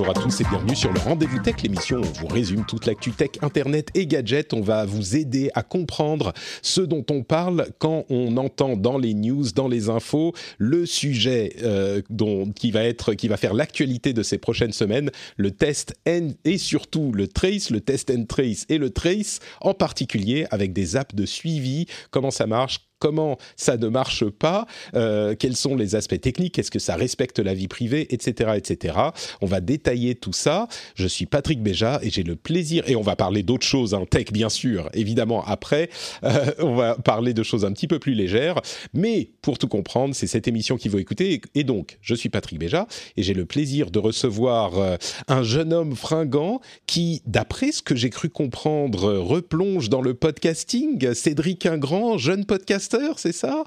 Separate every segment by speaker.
Speaker 1: Bonjour à tous et bienvenue sur le Rendez-vous Tech, l'émission où on vous résume toute l'actu tech, internet et gadgets. On va vous aider à comprendre ce dont on parle quand on entend dans les news, dans les infos, le sujet euh, dont, qui va être, qui va faire l'actualité de ces prochaines semaines, le test and, et surtout le trace, le test and trace et le trace, en particulier avec des apps de suivi, comment ça marche, comment ça ne marche pas, euh, quels sont les aspects techniques, est-ce que ça respecte la vie privée, etc., etc. On va détailler tout ça. Je suis Patrick Béja et j'ai le plaisir, et on va parler d'autres choses, hein, tech bien sûr, évidemment après, euh, on va parler de choses un petit peu plus légères, mais pour tout comprendre, c'est cette émission qu'il faut écouter, et donc, je suis Patrick Béja, et j'ai le plaisir de recevoir euh, un jeune homme fringant qui, d'après ce que j'ai cru comprendre, replonge dans le podcasting, Cédric Ingrand, jeune podcaster c'est ça?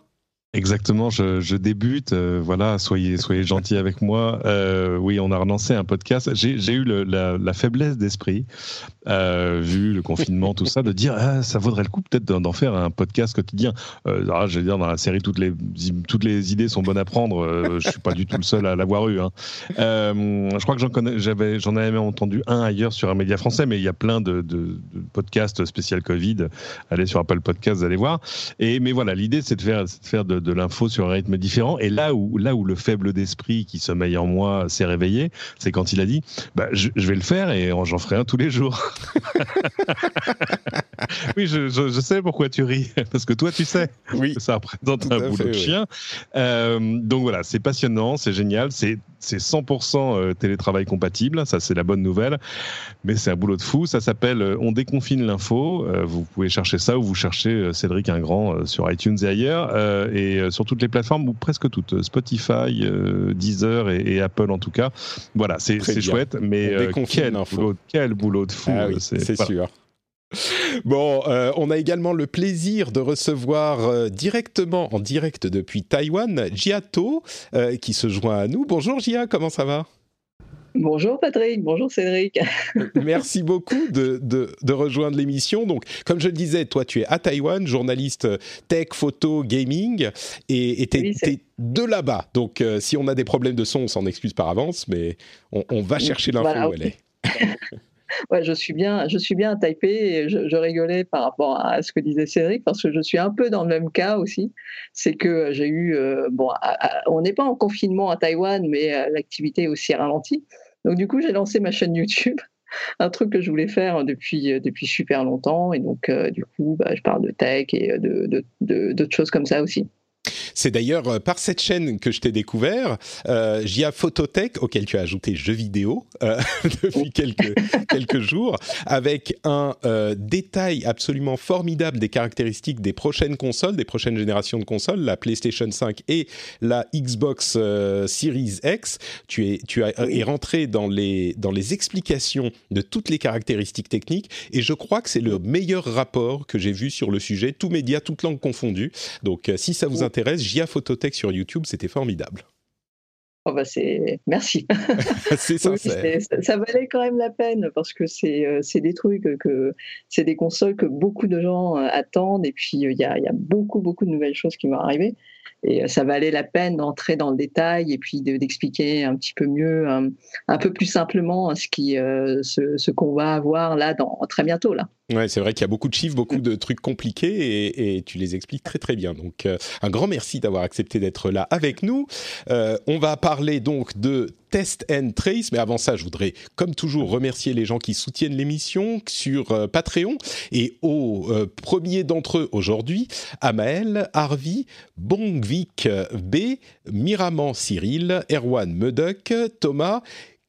Speaker 2: Exactement, je, je débute. Euh, voilà, soyez soyez gentils avec moi. Euh, oui, on a relancé un podcast. J'ai eu le, la, la, faiblesse d'esprit, euh, vu le confinement, tout ça, de dire ah, ça vaudrait le coup peut-être d'en faire un podcast quotidien. Ah, je veux dire, dans la série, toutes les toutes les idées sont bonnes à prendre. Je suis pas du tout le seul à l'avoir eu. Hein. je crois que j'en connais, j'avais, j'en avais entendu un ailleurs sur un média français, mais il y a plein de, de, podcasts spécial Covid. Allez sur Apple Podcasts, allez voir. Et mais voilà, l'idée c'est de faire de de l'info sur un rythme différent. Et là où, là où le faible d'esprit qui sommeille en moi s'est réveillé, c'est quand il a dit bah, je, vais le faire et j'en ferai un tous les jours. oui, je, je, sais pourquoi tu ris, parce que toi, tu sais. Oui. Ça représente un boulot de chien. Euh, donc voilà, c'est passionnant, c'est génial, c'est c'est 100% euh, télétravail compatible, ça c'est la bonne nouvelle, mais c'est un boulot de fou, ça s'appelle euh, On déconfine l'info, vous pouvez chercher ça ou vous cherchez Cédric Ingrand sur iTunes et ailleurs, et sur toutes les plateformes, ou presque toutes, Spotify, Deezer et, Apple en tout cas. Voilà, c'est chouette, mais quel, boulot, quel boulot de fou.
Speaker 1: Ah c'est sûr. Bon, euh, on a également le plaisir de recevoir euh, directement, en direct depuis Taïwan, Giato, euh, qui se joint à nous. Bonjour Gia, comment ça va?
Speaker 3: Bonjour Patrick, bonjour Cédric.
Speaker 1: Merci beaucoup de, de, rejoindre l'émission. Donc, comme je le disais, toi tu es à Taïwan, journaliste tech, photo, gaming, et tu es, de là-bas. Donc, si on a des problèmes de son, on s'en excuse par avance, mais on, va chercher l'info où elle est.
Speaker 3: ouais, je suis bien, je suis bien à Taipei et je, rigolais par rapport à ce que disait Cédric parce que je suis un peu dans le même cas aussi. C'est que j'ai eu, euh, bon, on n'est pas en confinement à Taïwan, mais euh, l'activité est aussi ralentie. Donc du coup, j'ai lancé ma chaîne YouTube un truc que je voulais faire depuis, depuis super longtemps. Et donc, euh, du coup, bah, je parle de tech et de, d'autres choses comme ça aussi.
Speaker 1: C'est d'ailleurs euh, par cette chaîne que je t'ai découvert, euh, Phototech, auquel tu as ajouté jeux vidéo euh, depuis quelques, jours, avec un euh, détail absolument formidable des caractéristiques des prochaines consoles, des prochaines générations de consoles, la PlayStation 5 et la Xbox Series X. Tu es, tu as, es rentré dans les, dans les explications de toutes les caractéristiques techniques et je crois que c'est le meilleur rapport que j'ai vu sur le sujet, tous médias, toutes langues confondues. Donc si ça vous intéresse, Gia Phototech sur YouTube, c'était formidable.
Speaker 3: Oh bah c'est merci.
Speaker 1: c'est ça,
Speaker 3: ça valait quand même la peine parce que c'est euh, des trucs que c'est des consoles que beaucoup de gens euh, attendent et puis euh, il y, a, y, a, beaucoup beaucoup de nouvelles choses qui vont arriver et ça valait la peine d'entrer dans le détail et puis d'expliquer un petit peu mieux, un, peu plus simplement ce qui ce, ce qu'on va avoir là dans très bientôt là.
Speaker 1: C'est vrai qu'il y a beaucoup de chiffres, beaucoup de trucs compliqués et, tu les expliques très très bien. Donc euh, un grand merci d'avoir accepté d'être là avec nous. Euh, on va parler donc de Test and Trace, mais avant ça, je voudrais comme toujours remercier les gens qui soutiennent l'émission sur euh, Patreon et au premier d'entre eux aujourd'hui, Amael, Harvey, Bongvik B, Miraman Cyril, Erwan Meduck, Thomas,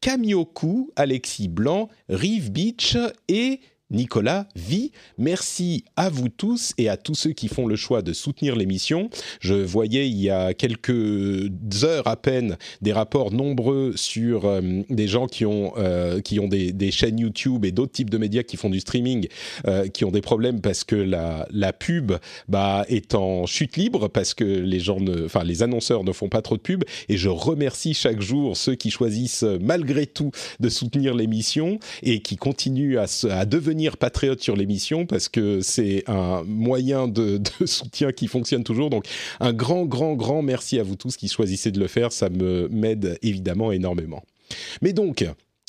Speaker 1: Kamioku, Alexis Blanc, Rive Beach et Nicolas vit. Merci à vous tous et à tous ceux qui font le choix de soutenir l'émission. Je voyais il y a quelques heures à peine des rapports nombreux sur euh, des gens qui ont, euh, qui ont des, chaînes YouTube et d'autres types de médias qui font du streaming, euh, qui ont des problèmes parce que la, pub bah, est en chute libre, parce que les gens ne, les annonceurs ne font pas trop de pub. Et je remercie chaque jour ceux qui choisissent malgré tout de soutenir l'émission et qui continuent à, à devenir patriotes sur l'émission parce que c'est un moyen de, de soutien qui fonctionne toujours. Donc un grand, grand, grand merci à vous tous qui choisissez de le faire. Ça me m'aide évidemment énormément. Mais donc,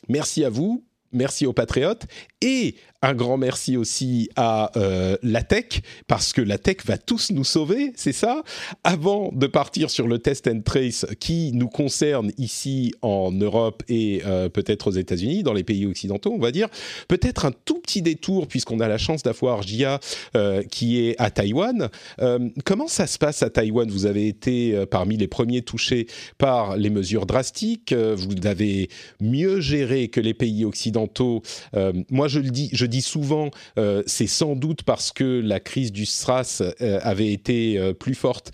Speaker 1: merci à vous. Merci aux patriotes et un grand merci aussi à euh, la tech, parce que la tech va tous nous sauver, c'est ça? Avant de partir sur le test and trace qui nous concerne ici en Europe et euh, peut-être aux États-Unis, dans les pays occidentaux, on va dire, peut-être un tout petit détour, puisqu'on a la chance d'avoir Jia euh, qui est à Taïwan. comment ça se passe à Taïwan? Vous avez été parmi les premiers touchés par les mesures drastiques, vous avez mieux géré que les pays occidentaux. moi, je le dis, je dis souvent, euh, c'est sans doute parce que la crise du SRAS euh, avait été euh, plus forte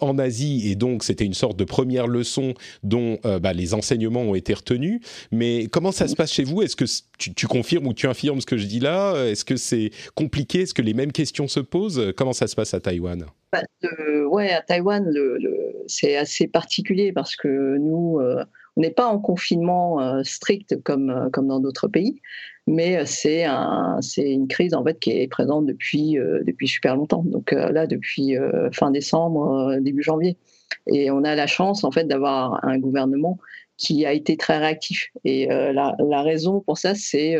Speaker 1: en Asie et donc c'était une sorte de première leçon dont bah, les enseignements ont été retenus. Mais comment ça se passe chez vous? Est-ce que tu, confirmes ou tu infirmes ce que je dis là? Est-ce que c'est compliqué? Est-ce que les mêmes questions se posent? Comment ça se passe à Taïwan?
Speaker 3: Bah, Ouais, à Taïwan, c'est assez particulier parce que nous on n'est pas en confinement strict comme, comme dans d'autres pays, mais c'est un, une crise en fait qui est présente depuis, euh, depuis super longtemps. Donc euh, là, depuis euh, fin décembre, début janvier. Et on a la chance en fait d'avoir un gouvernement qui a été très réactif. Et la, la, raison pour ça, c'est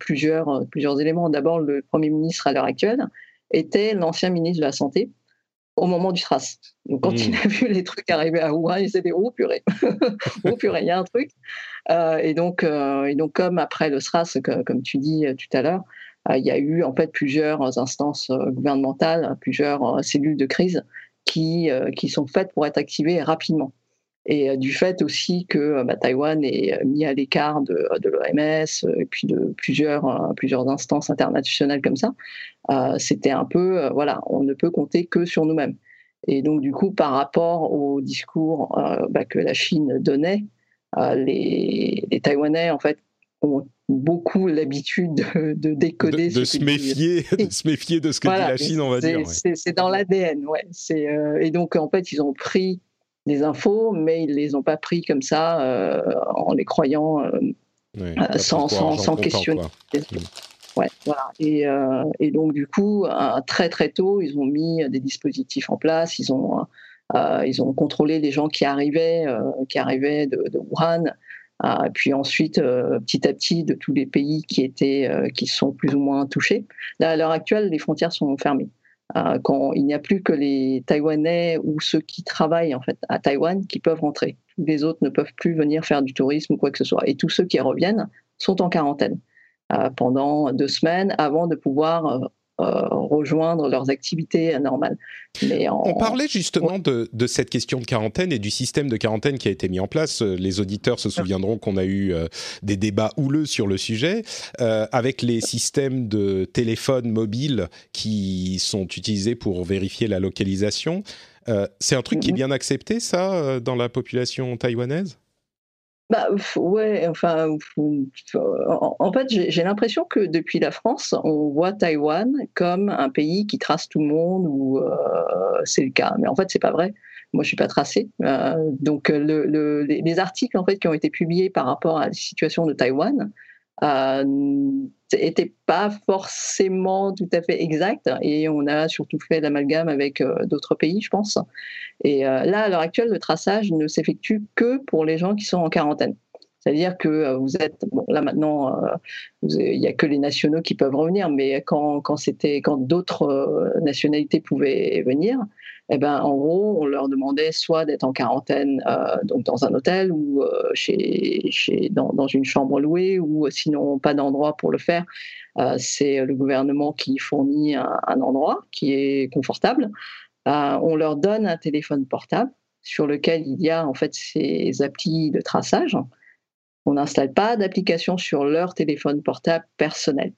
Speaker 3: plusieurs, plusieurs éléments. D'abord, le Premier ministre à l'heure actuelle était l'ancien ministre de la Santé, au moment du SRAS. Donc, quand il hmm. a vu les trucs arriver à Wuhan, il s'est dit Oh purée, oh purée, il y a un truc. Euh, et, donc, euh, et donc, comme après le SRAS, comme tu dis euh, tout à l'heure, il y a eu en fait plusieurs instances gouvernementales, plusieurs cellules de crise qui, qui sont faites pour être activées rapidement. Et du fait aussi que bah, Taïwan est mis à l'écart de, de l'OMS et puis de plusieurs, plusieurs instances internationales comme ça, c'était un peu, voilà, on ne peut compter que sur nous-mêmes. Et donc, du coup, par rapport au discours bah, que la Chine donnait, euh, les, Taïwanais, en fait, ont beaucoup l'habitude de, décoder.
Speaker 1: De, se méfier, de se méfier de ce que dit la Chine, on va dire.
Speaker 3: C'est dans l'ADN, ouais. Euh, et donc, en fait, ils ont pris des infos, mais ils les ont pas pris comme ça euh, en les croyant sans, sans, sans questionner. Ouais, voilà. Et, et, donc, du coup, très très tôt, ils ont mis des dispositifs en place. Ils ont euh, ils ont contrôlé les gens qui arrivaient, euh, qui arrivaient de, Wuhan. Euh, puis ensuite, petit à petit, de tous les pays qui étaient, qui sont plus ou moins touchés. à l'heure actuelle, les frontières sont fermées. Quand il n'y a plus que les Taïwanais ou ceux qui travaillent en fait à Taïwan qui peuvent rentrer. Les autres ne peuvent plus venir faire du tourisme ou quoi que ce soit. Et tous ceux qui reviennent sont en quarantaine pendant deux semaines avant de pouvoir euh, rejoindre leurs activités normales.
Speaker 1: Mais On parlait justement de, cette question de quarantaine et du système de quarantaine qui a été mis en place. Euh, les auditeurs se souviendront qu'on a eu euh, des débats houleux sur le sujet, avec les systèmes de téléphone mobile qui sont utilisés pour vérifier la localisation. c'est un truc qui est mm-hmm. bien accepté, ça, dans la population taïwanaise?
Speaker 3: Bah ouais, enfin, en fait, j'ai l'impression que depuis la France, on voit Taïwan comme un pays qui trace tout le monde, ou euh, c'est le cas. Mais en fait, c'est pas vrai. Moi, je suis pas tracé. Euh, donc, le, les, articles en fait qui ont été publiés par rapport à la situation de Taïwan n'était euh, pas forcément tout à fait exact et on a surtout fait l'amalgame avec euh, d'autres pays, je pense. Et euh, là, à l'heure actuelle, le traçage ne s'effectue que pour les gens qui sont en quarantaine. C'est-à-dire que vous êtes bon là maintenant, il n'y a que les nationaux qui peuvent revenir, mais quand, quand quand d'autres nationalités pouvaient venir, eh ben, en gros, on leur demandait soit d'être en quarantaine euh, donc dans un hôtel ou euh, chez, chez, dans, dans, une chambre louée, ou euh, sinon pas d'endroit pour le faire. c'est le gouvernement qui fournit un, un, endroit qui est confortable. on leur donne un téléphone portable sur lequel il y a en fait ces applis de traçage. On n'installe pas d'application sur leur téléphone portable personnel.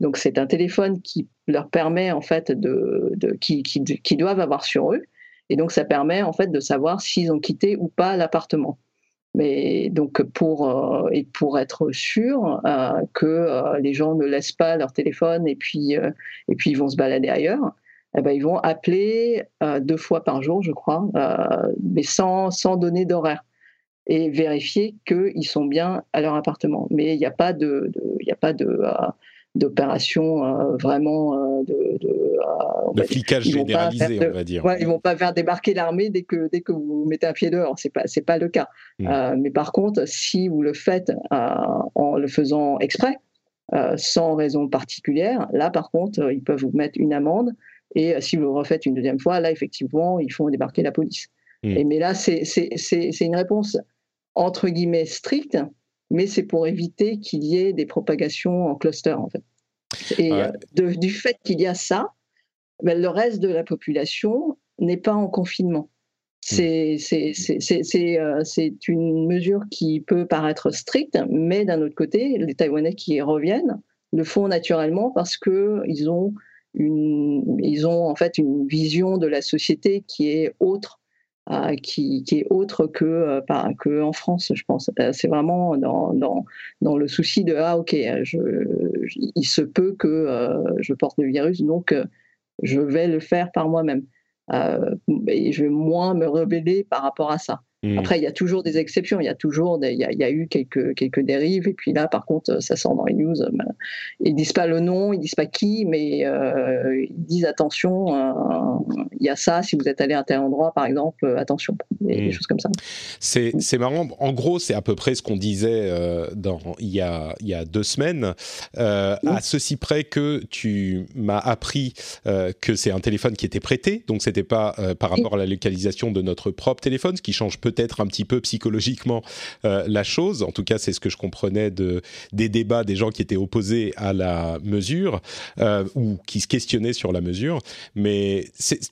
Speaker 3: Donc c'est un téléphone qui leur permet en fait de, qui, doivent avoir sur eux, et donc ça permet en fait de savoir s'ils ont quitté ou pas l'appartement. Mais donc pour euh, et pour être sûr euh, que euh, les gens ne laissent pas leur téléphone et puis et puis ils vont se balader ailleurs, eh ben, ils vont appeler deux fois par jour, je crois, mais sans sans donner d'horaire et vérifier qu'ils sont bien à leur appartement. Mais il n'y a pas de, il a pas de d'opération euh, vraiment euh, de, de,
Speaker 1: euh, flicage généralisé, on va dire.
Speaker 3: Ouais, ils vont pas faire débarquer l'armée dès que dès que vous mettez un pied dehors. C'est pas c'est pas le cas. Hmm. mais par contre, si vous le faites en le faisant exprès, sans raison particulière, là par contre, ils peuvent vous mettre une amende. Et si vous le refaites une deuxième fois, là effectivement, ils font débarquer la police. Hmm. Et, mais là, c'est une réponse entre guillemets stricte mais c'est pour éviter qu'il y ait des propagations en cluster, en fait. Et euh, du fait qu'il y a ça, ben, le reste de la population n'est pas en confinement. Hmm. Euh, c'est une mesure qui peut paraître stricte, mais d'un autre côté, les Taïwanais qui reviennent le font naturellement parce qu'ils ont, une, ils ont en fait une vision de la société qui est autre euh, qui, qui, est autre que, euh, que en France, je pense. Euh, c'est vraiment dans, dans, dans, le souci de ah ok, je, il se peut que je porte le virus, donc je vais le faire par moi-même. et je vais moins me rebeller par rapport à ça. Mmh. Après, il y a toujours des exceptions, il y a toujours, il, y a, eu quelques, quelques dérives, et puis là, par contre, ça sort dans les news. Euh, ils disent pas le nom, ils disent pas qui, mais euh, ils disent attention, euh, il y a ça, si vous êtes allé à tel endroit, par exemple, attention, des, mmh. choses comme ça.
Speaker 1: C'est marrant, en gros, c'est à peu près ce qu'on disait dans, il, y a, il y a deux semaines, mmh. à ceci près que tu m'as appris que c'est un téléphone qui était prêté, donc c'était pas par rapport à la localisation de notre propre téléphone, ce qui change peut-être un petit peu psychologiquement euh, la chose. En tout cas, c'est ce que je comprenais de, des débats des gens qui étaient opposés à la mesure euh, ou qui se questionnaient sur la mesure. Mais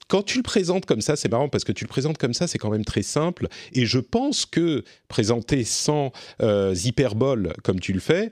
Speaker 1: quand tu le présentes comme ça, c'est marrant parce que tu le présentes comme ça, c'est quand même très simple. Et je pense que présenter sans euh, hyperbole comme tu le fais,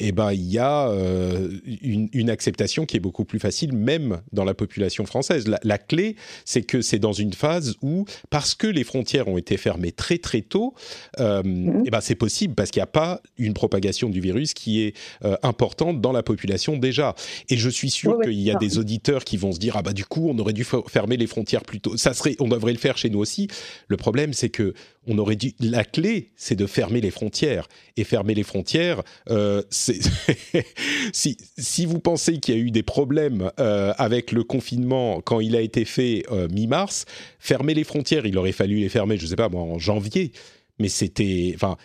Speaker 1: eh ben, il y a euh, une, acceptation qui est beaucoup plus facile, même dans la population française. La, clé, c'est que c'est dans une phase où, parce que les frontières ont été fermées très très tôt, euh, mhm. eh ben, c'est possible parce qu'il n'y a pas une propagation du virus qui est euh, importante dans la population déjà. Et je suis sûr qu'il y a des auditeurs qui vont se dire ah bah du coup on aurait dû fermer les frontières plus tôt. Ça serait, on devrait le faire chez nous aussi. Le problème, c'est que on aurait dû. La clé, c'est de fermer les frontières. Et fermer les frontières, euh, si, si vous pensez qu'il y a eu des problèmes euh, avec le confinement quand il a été fait euh, mi-mars, fermer les frontières, il aurait fallu les fermer, je ne sais pas, en janvier. Mais c'était, enfin,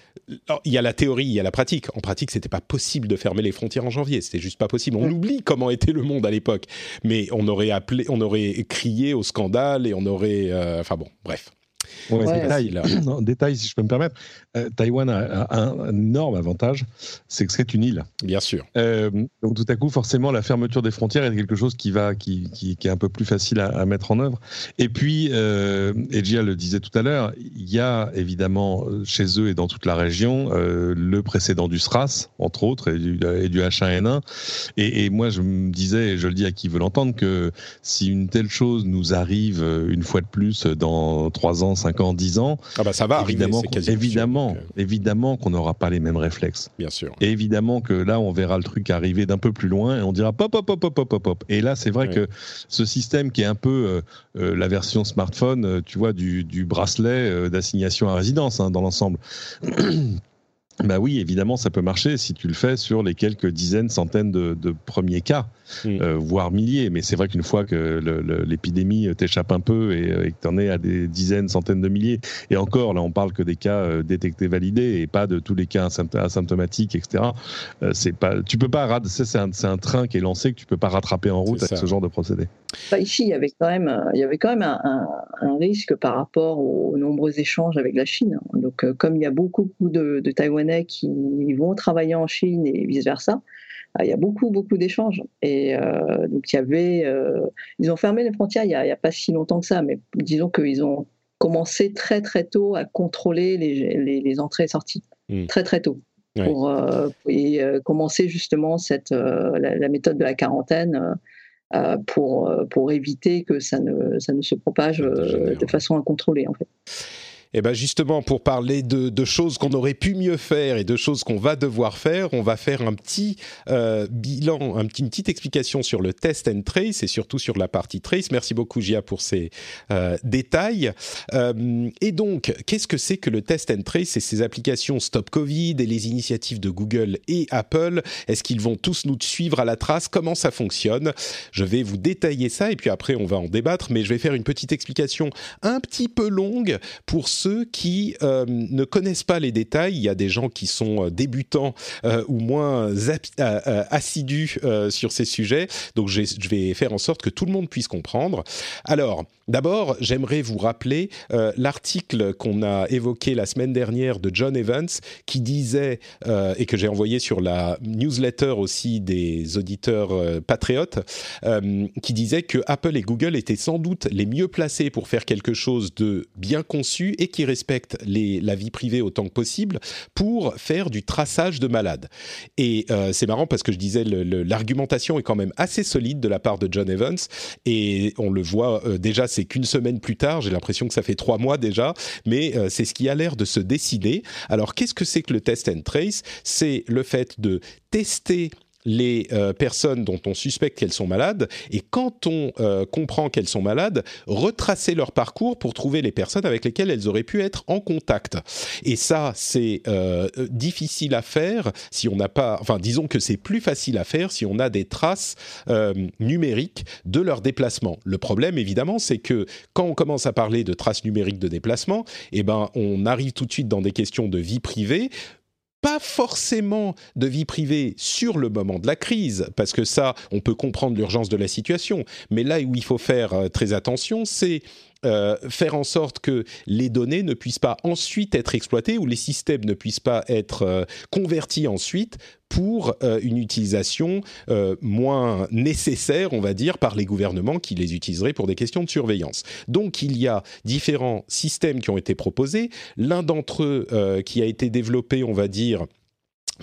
Speaker 1: il y a la théorie, il y a la pratique. En pratique, c'était pas possible de fermer les frontières en janvier. C'était juste pas possible. On oublie comment était le monde à l'époque. Mais on aurait appelé, on aurait crié au scandale et on aurait, enfin bon, bref.
Speaker 2: Ouais, détail, là. détail, si je peux me permettre. Euh, Taïwan a, un, énorme avantage, c'est que c'est une île.
Speaker 1: Bien sûr.
Speaker 2: Euh, donc tout à coup, forcément, la fermeture des frontières est quelque chose qui va, qui, qui, est un peu plus facile à, mettre en œuvre. Et puis, euh, le disait tout à l'heure, il y a évidemment chez eux et dans toute la région euh, le précédent du SRAS, entre autres, et du, et du H1N1. Et, et, moi, je me disais, et je le dis à qui veut l'entendre, que si une telle chose nous arrive une fois de plus dans trois ans, 5 ans, 10 ans.
Speaker 1: Ah bah ça va
Speaker 2: évidemment,
Speaker 1: arriver,
Speaker 2: évidemment, euh. évidemment qu'on n'aura pas les mêmes réflexes.
Speaker 1: Bien sûr.
Speaker 2: Et évidemment que là, on verra le truc arriver d'un peu plus loin et on dira pop, pop, pop, pop, pop, pop. Et là, c'est vrai que ce système qui est un peu euh, euh, la version smartphone, tu vois, du, du bracelet d'assignation à résidence hein, dans l'ensemble. Bah oui, évidemment, ça peut marcher si tu le fais sur les quelques dizaines, centaines de, de premiers cas, euh, voire milliers. Mais c'est vrai qu'une fois que l'épidémie t'échappe un peu et, euh, et que tu en es à des dizaines, centaines de milliers, et encore, là, on parle que des cas euh, détectés, validés, et pas de tous les cas asymptomatiques, etc. c'est pas, tu peux pas, c'est un, un, train qui est lancé que tu peux pas rattraper en route avec ce genre de procédé.
Speaker 3: Bah, ici, il y avait quand même, il y avait quand même un, un, risque par rapport aux nombreux échanges avec la Chine. Donc, comme il y a beaucoup de, de Taïwan qui vont travailler en Chine et vice-versa. Ah, il y a beaucoup, beaucoup d'échanges. Et euh, donc, il y avait. Euh, ils ont fermé les frontières il n'y a, pas si longtemps que ça, mais disons qu'ils ont commencé très, très tôt à contrôler les, les, entrées et sorties. Hmm. Très, très tôt. pour et, commencer justement cette, la, méthode de la quarantaine pour, pour éviter que ça ne, ça ne se propage de façon incontrôlée en fait.
Speaker 1: Et eh bien justement, pour parler de, choses qu'on aurait pu mieux faire et de choses qu'on va devoir faire, on va faire un petit euh, bilan, un petit, une petite explication sur le test and trace et surtout sur la partie trace. Merci beaucoup Gia pour ces euh, détails. Euh, et donc, qu'est-ce que c'est que le test and trace et ces applications Stop Covid et les initiatives de Google et Apple? Est-ce qu'ils vont tous nous suivre à la trace? Comment ça fonctionne? Je vais vous détailler ça et puis après on va en débattre, mais je vais faire une petite explication un petit peu longue pour ceux qui euh, ne connaissent pas les détails, il y a des gens qui sont euh, débutants euh, ou moins assidus sur ces sujets, donc je vais faire en sorte que tout le monde puisse comprendre. Alors, d'abord, j'aimerais vous rappeler l'article qu'on a évoqué la semaine dernière de John Evans qui disait, et que j'ai envoyé sur la newsletter aussi des auditeurs patriotes, qui disait que Apple et Google étaient sans doute les mieux placés pour faire quelque chose de bien conçu et qui respectent la vie privée autant que possible pour faire du traçage de malades. Et euh, c'est marrant parce que je disais l'argumentation est quand même assez solide de la part de John Evans et on le voit euh, déjà c'est qu'une semaine plus tard, j'ai l'impression que ça fait trois mois déjà, mais euh, c'est ce qui a l'air de se décider. Alors qu'est-ce que c'est que le test and trace? C'est le fait de tester les euh, personnes dont on suspecte qu'elles sont malades et quand on euh, comprend qu'elles sont malades, retracer leur parcours pour trouver les personnes avec lesquelles elles auraient pu être en contact. Et ça, c'est euh, difficile à faire si on n'a pas, enfin disons que c'est plus facile à faire si on a des traces numériques de leur déplacement. Le problème, évidemment, c'est que quand on commence à parler de traces numériques de déplacement, eh ben on arrive tout de suite dans des questions de vie privée pas forcément de vie privée sur le moment de la crise, parce que ça, on peut comprendre l'urgence de la situation. Mais là où il faut faire euh, très attention, c'est euh, faire en sorte que les données ne puissent pas ensuite être exploitées ou les systèmes ne puissent pas être euh, convertis ensuite pour euh, une utilisation moins nécessaire, on va dire, par les gouvernements qui les utiliseraient pour des questions de surveillance. Donc il y a différents systèmes qui ont été proposés. L'un d'entre eux qui a été développé, on va dire,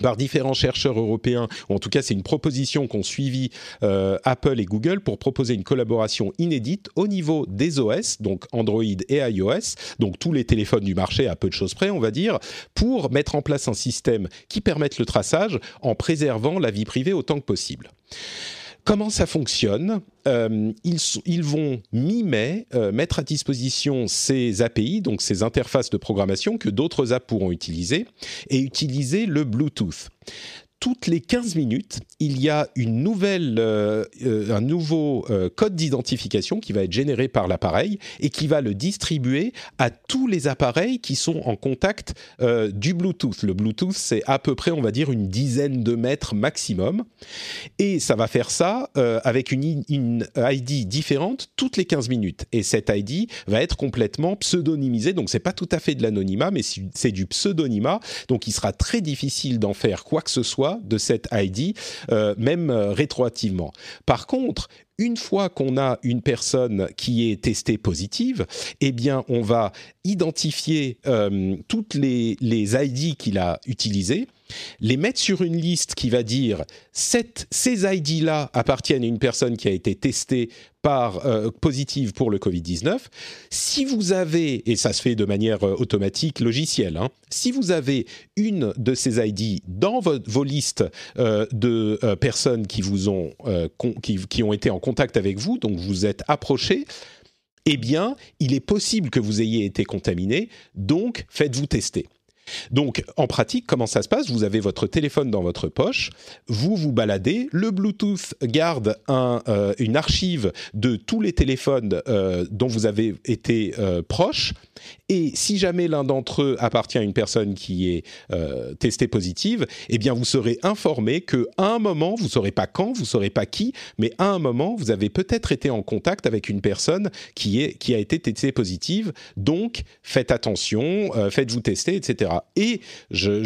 Speaker 1: par différents chercheurs européens, ou en tout cas c'est une proposition qu'ont suivi euh, Apple et Google pour proposer une collaboration inédite au niveau des OS, donc Android et iOS, donc tous les téléphones du marché à peu de choses près, on va dire, pour mettre en place un système qui permette le traçage en préservant la vie privée autant que possible. Comment ça fonctionne euh, ils, vont mi-mai euh, mettre à disposition ces API, donc ces interfaces de programmation que d'autres apps pourront utiliser, et utiliser le Bluetooth toutes les 15 minutes, il y a une nouvelle, euh, euh, un nouveau euh, code d'identification qui va être généré par l'appareil et qui va le distribuer à tous les appareils qui sont en contact du Bluetooth. Le Bluetooth, c'est à peu près, on va dire, une dizaine de mètres maximum. Et ça va faire ça avec une, une, ID différente toutes les 15 minutes. Et cette ID va être complètement pseudonymisée. Donc, c'est pas tout à fait de l'anonymat, mais c'est du pseudonymat. Donc, il sera très difficile d'en faire quoi que ce soit de cette ID, euh, même euh, rétroactivement. Par contre, une fois qu'on a une personne qui est testée positive, eh bien, on va identifier euh, toutes les, les ID qu'il a utilisées les mettre sur une liste qui va dire ces ID-là appartiennent à une personne qui a été testée par euh, positive pour le Covid-19. Si vous avez, et ça se fait de manière euh, automatique, logicielle, hein, si vous avez une de ces ID dans vos listes euh, de personnes qui vous ont, qui, qui ont été en contact avec vous, donc vous êtes approché, eh bien, il est possible que vous ayez été contaminé, donc faites-vous tester. Donc, en pratique, comment ça se passe? Vous avez votre téléphone dans votre poche, vous vous baladez, le Bluetooth garde euh, une archive de tous les téléphones euh, dont vous avez été euh, proche, et si jamais l'un d'entre eux appartient à une personne qui est testée positive, eh bien, vous serez informé qu'à un moment, vous saurez pas quand, vous saurez pas qui, mais à un moment, vous avez peut-être été en contact avec une personne qui, est, qui a été testée positive. Donc, faites attention, faites-vous tester, etc. Et je,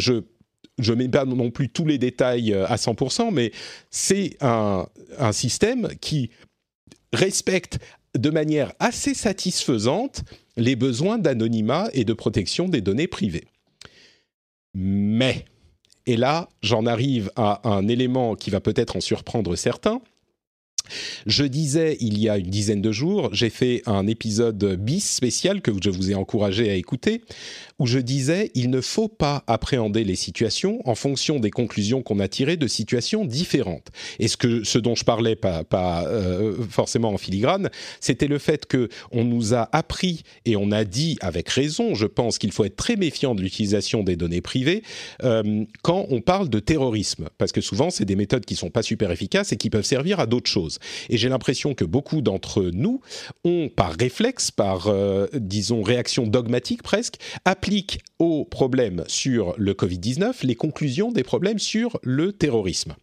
Speaker 1: je mets pas non plus tous les détails euh, à 100%, mais c'est un, un, système qui respecte de manière assez satisfaisante les besoins d'anonymat et de protection des données privées. Mais Et là, j'en arrive à un élément qui va peut-être en surprendre certains. Je disais il y a une dizaine de jours, j'ai fait un épisode bis spécial que je vous ai encouragé à écouter, où je disais il ne faut pas appréhender les situations en fonction des conclusions qu'on a tirées de situations différentes. Et ce que ce dont je parlais pas, euh, forcément en filigrane, c'était le fait que on nous a appris et on a dit avec raison, je pense qu'il faut être très méfiant de l'utilisation des données privées euh, quand on parle de terrorisme, parce que souvent c'est des méthodes qui sont pas super efficaces et qui peuvent servir à d'autres choses. Et j'ai l'impression que beaucoup d'entre nous ont, par réflexe, par euh, disons réaction dogmatique presque, applique aux problèmes sur le Covid-19 les conclusions des problèmes sur le terrorisme.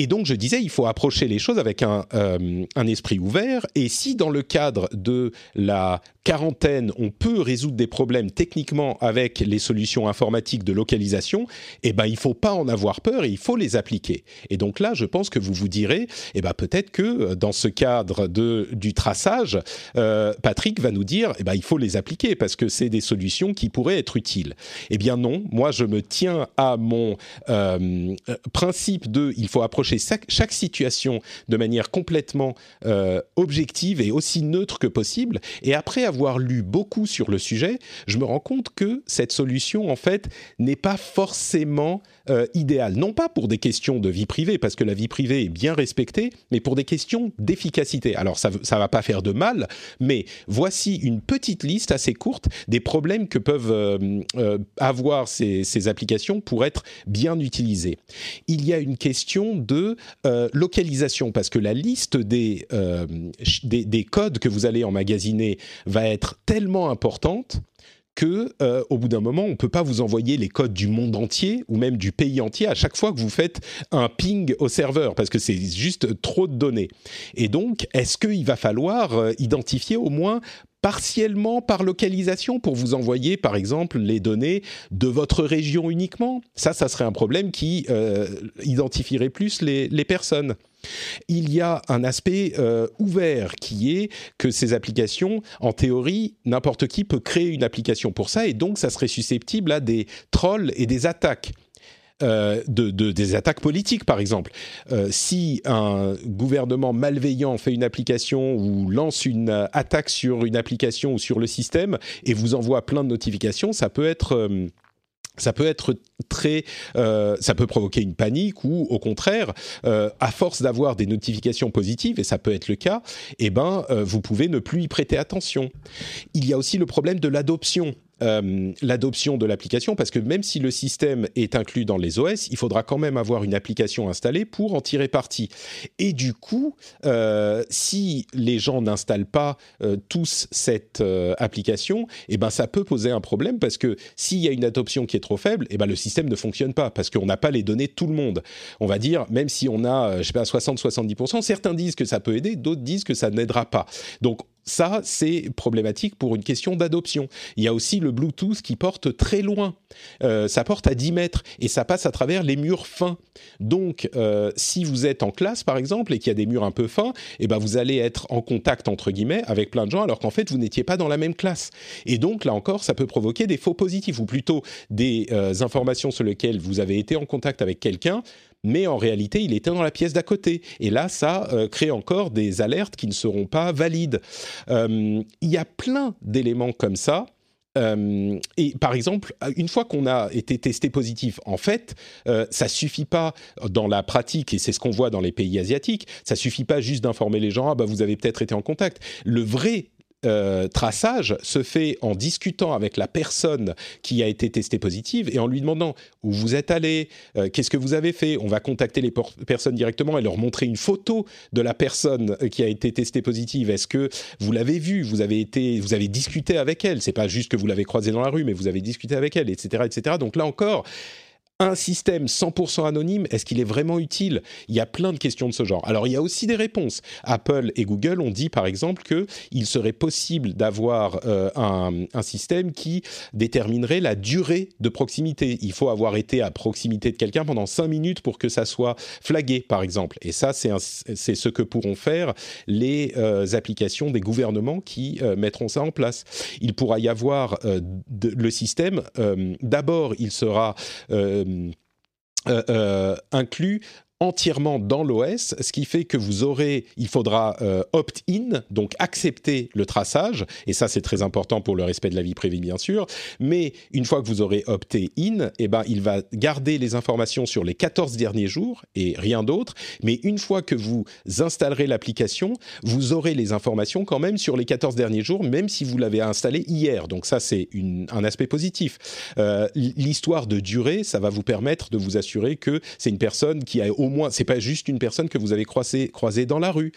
Speaker 1: Et donc, je disais, il faut approcher les choses avec un, euh, un, esprit ouvert. Et si dans le cadre de la quarantaine, on peut résoudre des problèmes techniquement avec les solutions informatiques de localisation, eh ben, il faut pas en avoir peur et il faut les appliquer. Et donc là, je pense que vous vous direz, eh ben, peut-être que euh, dans ce cadre de, du traçage, euh, Patrick va nous dire, eh ben, il faut les appliquer parce que c'est des solutions qui pourraient être utiles. Eh bien non, moi, je me tiens à mon principe de, il faut approcher chaque, situation de manière complètement euh, objective et aussi neutre que possible. Et après avoir lu beaucoup sur le sujet, je me rends compte que cette solution, en fait, n'est pas forcément euh, idéale. Non pas pour des questions de vie privée, parce que la vie privée est bien respectée, mais pour des questions d'efficacité. Alors, ça ne va pas faire de mal, mais voici une petite liste assez courte des problèmes que peuvent euh, euh, avoir ces, ces applications pour être bien utilisées. Il y a une question de localisation, parce que la liste des, des codes que vous allez emmagasiner va être tellement importante euh, au bout d'un moment, on peut pas vous envoyer les codes du monde entier ou même du pays entier à chaque fois que vous faites un ping au serveur parce que c'est juste trop de données. Et donc, est-ce qu'il va falloir euh, identifier au moins partiellement par localisation pour vous envoyer, par exemple, les données de votre région uniquement. Ça, ça serait un problème qui euh, identifierait plus les, personnes. Il y a un aspect euh, ouvert qui est que ces applications, en théorie, n'importe qui peut créer une application pour ça et donc ça serait susceptible à des trolls et des attaques. Euh, de, des attaques politiques, par exemple. Euh, si un gouvernement malveillant fait une application ou lance une attaque sur une application ou sur le système et vous envoie plein de notifications, ça peut être ça peut être très, euh, ça peut provoquer une panique ou au contraire, euh, à force d'avoir des notifications positives et ça peut être le cas, eh ben euh, vous pouvez ne plus y prêter attention. Il y a aussi le problème de l'adoption. Euh, l'adoption de l'application parce que même si le système est inclus dans les OS, il faudra quand même avoir une application installée pour en tirer parti. Et du coup, euh, si les gens n'installent pas euh, tous cette application, eh ben ça peut poser un problème parce que s'il y a une adoption qui est trop faible, eh ben le système ne fonctionne pas parce qu'on n'a pas les données de tout le monde. On va dire, même si on a, je sais pas, 60-70%, certains disent que ça peut aider, d'autres disent que ça n'aidera pas. Donc ça, c'est problématique pour une question d'adoption. Il y a aussi le Bluetooth qui porte très loin. Euh, ça porte à 10 mètres et ça passe à travers les murs fins. Donc, euh, si vous êtes en classe, par exemple, et qu'il y a des murs un peu fins, eh ben, vous allez être en contact, entre guillemets, avec plein de gens, alors qu'en fait, vous n'étiez pas dans la même classe. Et donc, là encore, ça peut provoquer des faux positifs, ou plutôt des euh, informations sur lesquelles vous avez été en contact avec quelqu'un, mais en réalité, il était dans la pièce d'à côté. Et là, ça euh, crée encore des alertes qui ne seront pas valides. Euh, il y a plein d'éléments comme ça. Euh, et par exemple, une fois qu'on a été testé positif, en fait, euh, ça suffit pas dans la pratique, et c'est ce qu'on voit dans les pays asiatiques, ça suffit pas juste d'informer les gens, ah bah vous avez peut-être été en contact. Le vrai euh, traçage se fait en discutant avec la personne qui a été testée positive et en lui demandant où vous êtes allé, euh, qu'est-ce que vous avez fait? On va contacter les personnes directement et leur montrer une photo de la personne euh, qui a été testée positive. Est-ce que vous l'avez vue? Vous avez été, vous avez discuté avec elle. C'est pas juste que vous l'avez croisée dans la rue, mais vous avez discuté avec elle, etc., etc. Donc là encore un système 100% anonyme, est-ce qu'il est vraiment utile? Il y a plein de questions de ce genre. Alors il y a aussi des réponses. Apple et Google ont dit par exemple qu'il serait possible d'avoir euh, un, système qui déterminerait la durée de proximité. Il faut avoir été à proximité de quelqu'un pendant 5 minutes pour que ça soit flagué par exemple. Et ça c'est ce que pourront faire les euh, applications des gouvernements qui euh, mettront ça en place. Il pourra y avoir le système, d'abord il sera euh, euh inclut entièrement dans l'OS, ce qui fait que vous aurez, il faudra euh, opt-in, donc accepter le traçage, et ça c'est très important pour le respect de la vie privée bien sûr, mais une fois que vous aurez opté in, eh ben, il va garder les informations sur les 14 derniers jours et rien d'autre, mais une fois que vous installerez l'application, vous aurez les informations quand même sur les 14 derniers jours, même si vous l'avez installé hier, donc ça c'est un aspect positif. Euh, L'histoire de durée, ça va vous permettre de vous assurer que c'est une personne qui a au moins, c'est pas juste une personne que vous avez croisée croisé dans la rue.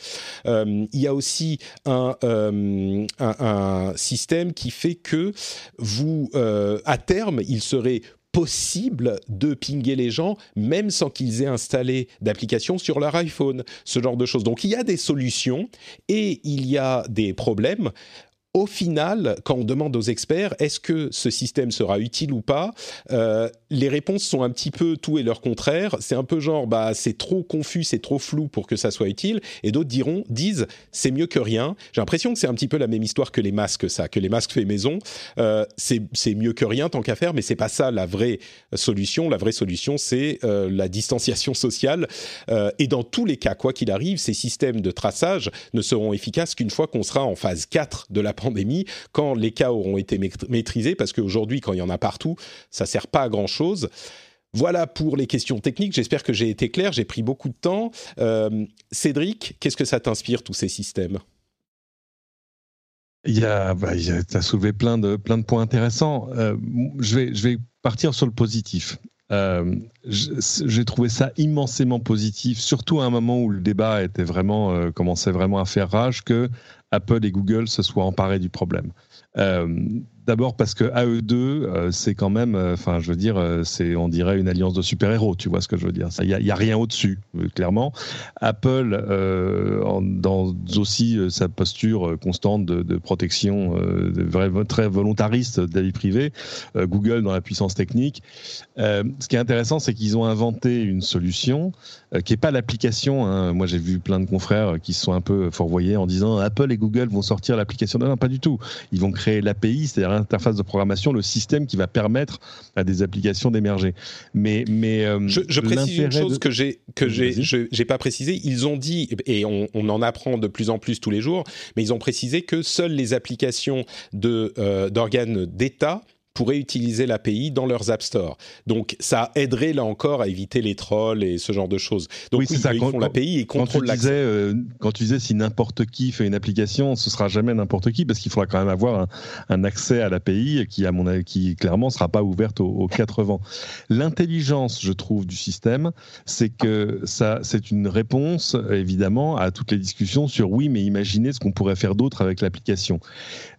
Speaker 1: Euh, il y a aussi euh, un, système qui fait que vous, euh, à terme, il serait possible de pinguer les gens même sans qu'ils aient installé d'application sur leur iPhone, ce genre de choses. Donc il y a des solutions et il y a des problèmes au final, quand on demande aux experts est-ce que ce système sera utile ou pas, euh, les réponses sont un petit peu tout et leur contraire. C'est un peu genre bah c'est trop confus, c'est trop flou pour que ça soit utile, et d'autres diront disent c'est mieux que rien. J'ai l'impression que c'est un petit peu la même histoire que les masques, ça, que les masques faits maison. Euh, c'est mieux que rien tant qu'à faire, mais c'est pas ça la vraie solution. La vraie solution c'est euh, la distanciation sociale. Euh, et dans tous les cas, quoi qu'il arrive, ces systèmes de traçage ne seront efficaces qu'une fois qu'on sera en phase 4 de la pandémie, quand les cas auront été maîtrisés, parce qu'aujourd'hui, quand il y en a partout, ça sert pas à grand chose. Voilà pour les questions techniques. J'espère que j'ai été clair. J'ai pris beaucoup de temps. Euh, Cédric, qu'est-ce que ça t'inspire tous ces systèmes?
Speaker 2: Il y a, bah, as soulevé plein de plein de points intéressants. Euh, je vais je vais partir sur le positif. Euh, j'ai trouvé ça immensément positif, surtout à un moment où le débat était vraiment commençait vraiment à faire rage que Apple et Google se soient emparés du problème. Euh, D'abord parce que AE2, euh, c'est quand même, euh, enfin, je veux dire, euh, c'est, on dirait une alliance de super-héros, tu vois ce que je veux dire. Il n'y a, rien au-dessus, clairement. Apple, dans aussi sa posture constante de, protection, très volontariste de la vie privée, Google dans la puissance technique. ce qui est intéressant, c'est qu'ils ont inventé une solution qui n'est pas l'application. Hein. Moi, j'ai vu plein de confrères qui se sont un peu fourvoyés en disant Apple et Google vont sortir l'application. Non, non, pas du tout. Ils vont créer l'API, c'est-à-dire interface de programmation, le système qui va permettre à des applications d'émerger. Mais, mais
Speaker 1: euh, je, précise une chose que j'ai que j'ai pas précisé. Ils ont dit et on, en apprend de plus en plus tous les jours, mais ils ont précisé que seules les applications de euh, d'organes d'État pourraient utiliser l'API dans leurs App Store. Donc ça aiderait là encore à éviter les trolls et ce genre de choses. Donc oui, ça. ils font l'API et contrôlent l'accès.
Speaker 2: Euh, quand tu disais si n'importe qui fait une application, ce sera jamais n'importe qui parce qu'il faudra quand même avoir un, accès à l'API qui, à mon avis, qui clairement sera pas ouverte aux, aux quatre vents. L'intelligence, je trouve, du système, c'est que ça, c'est une réponse évidemment à toutes les discussions sur oui, mais imaginez ce qu'on pourrait faire d'autre avec l'application.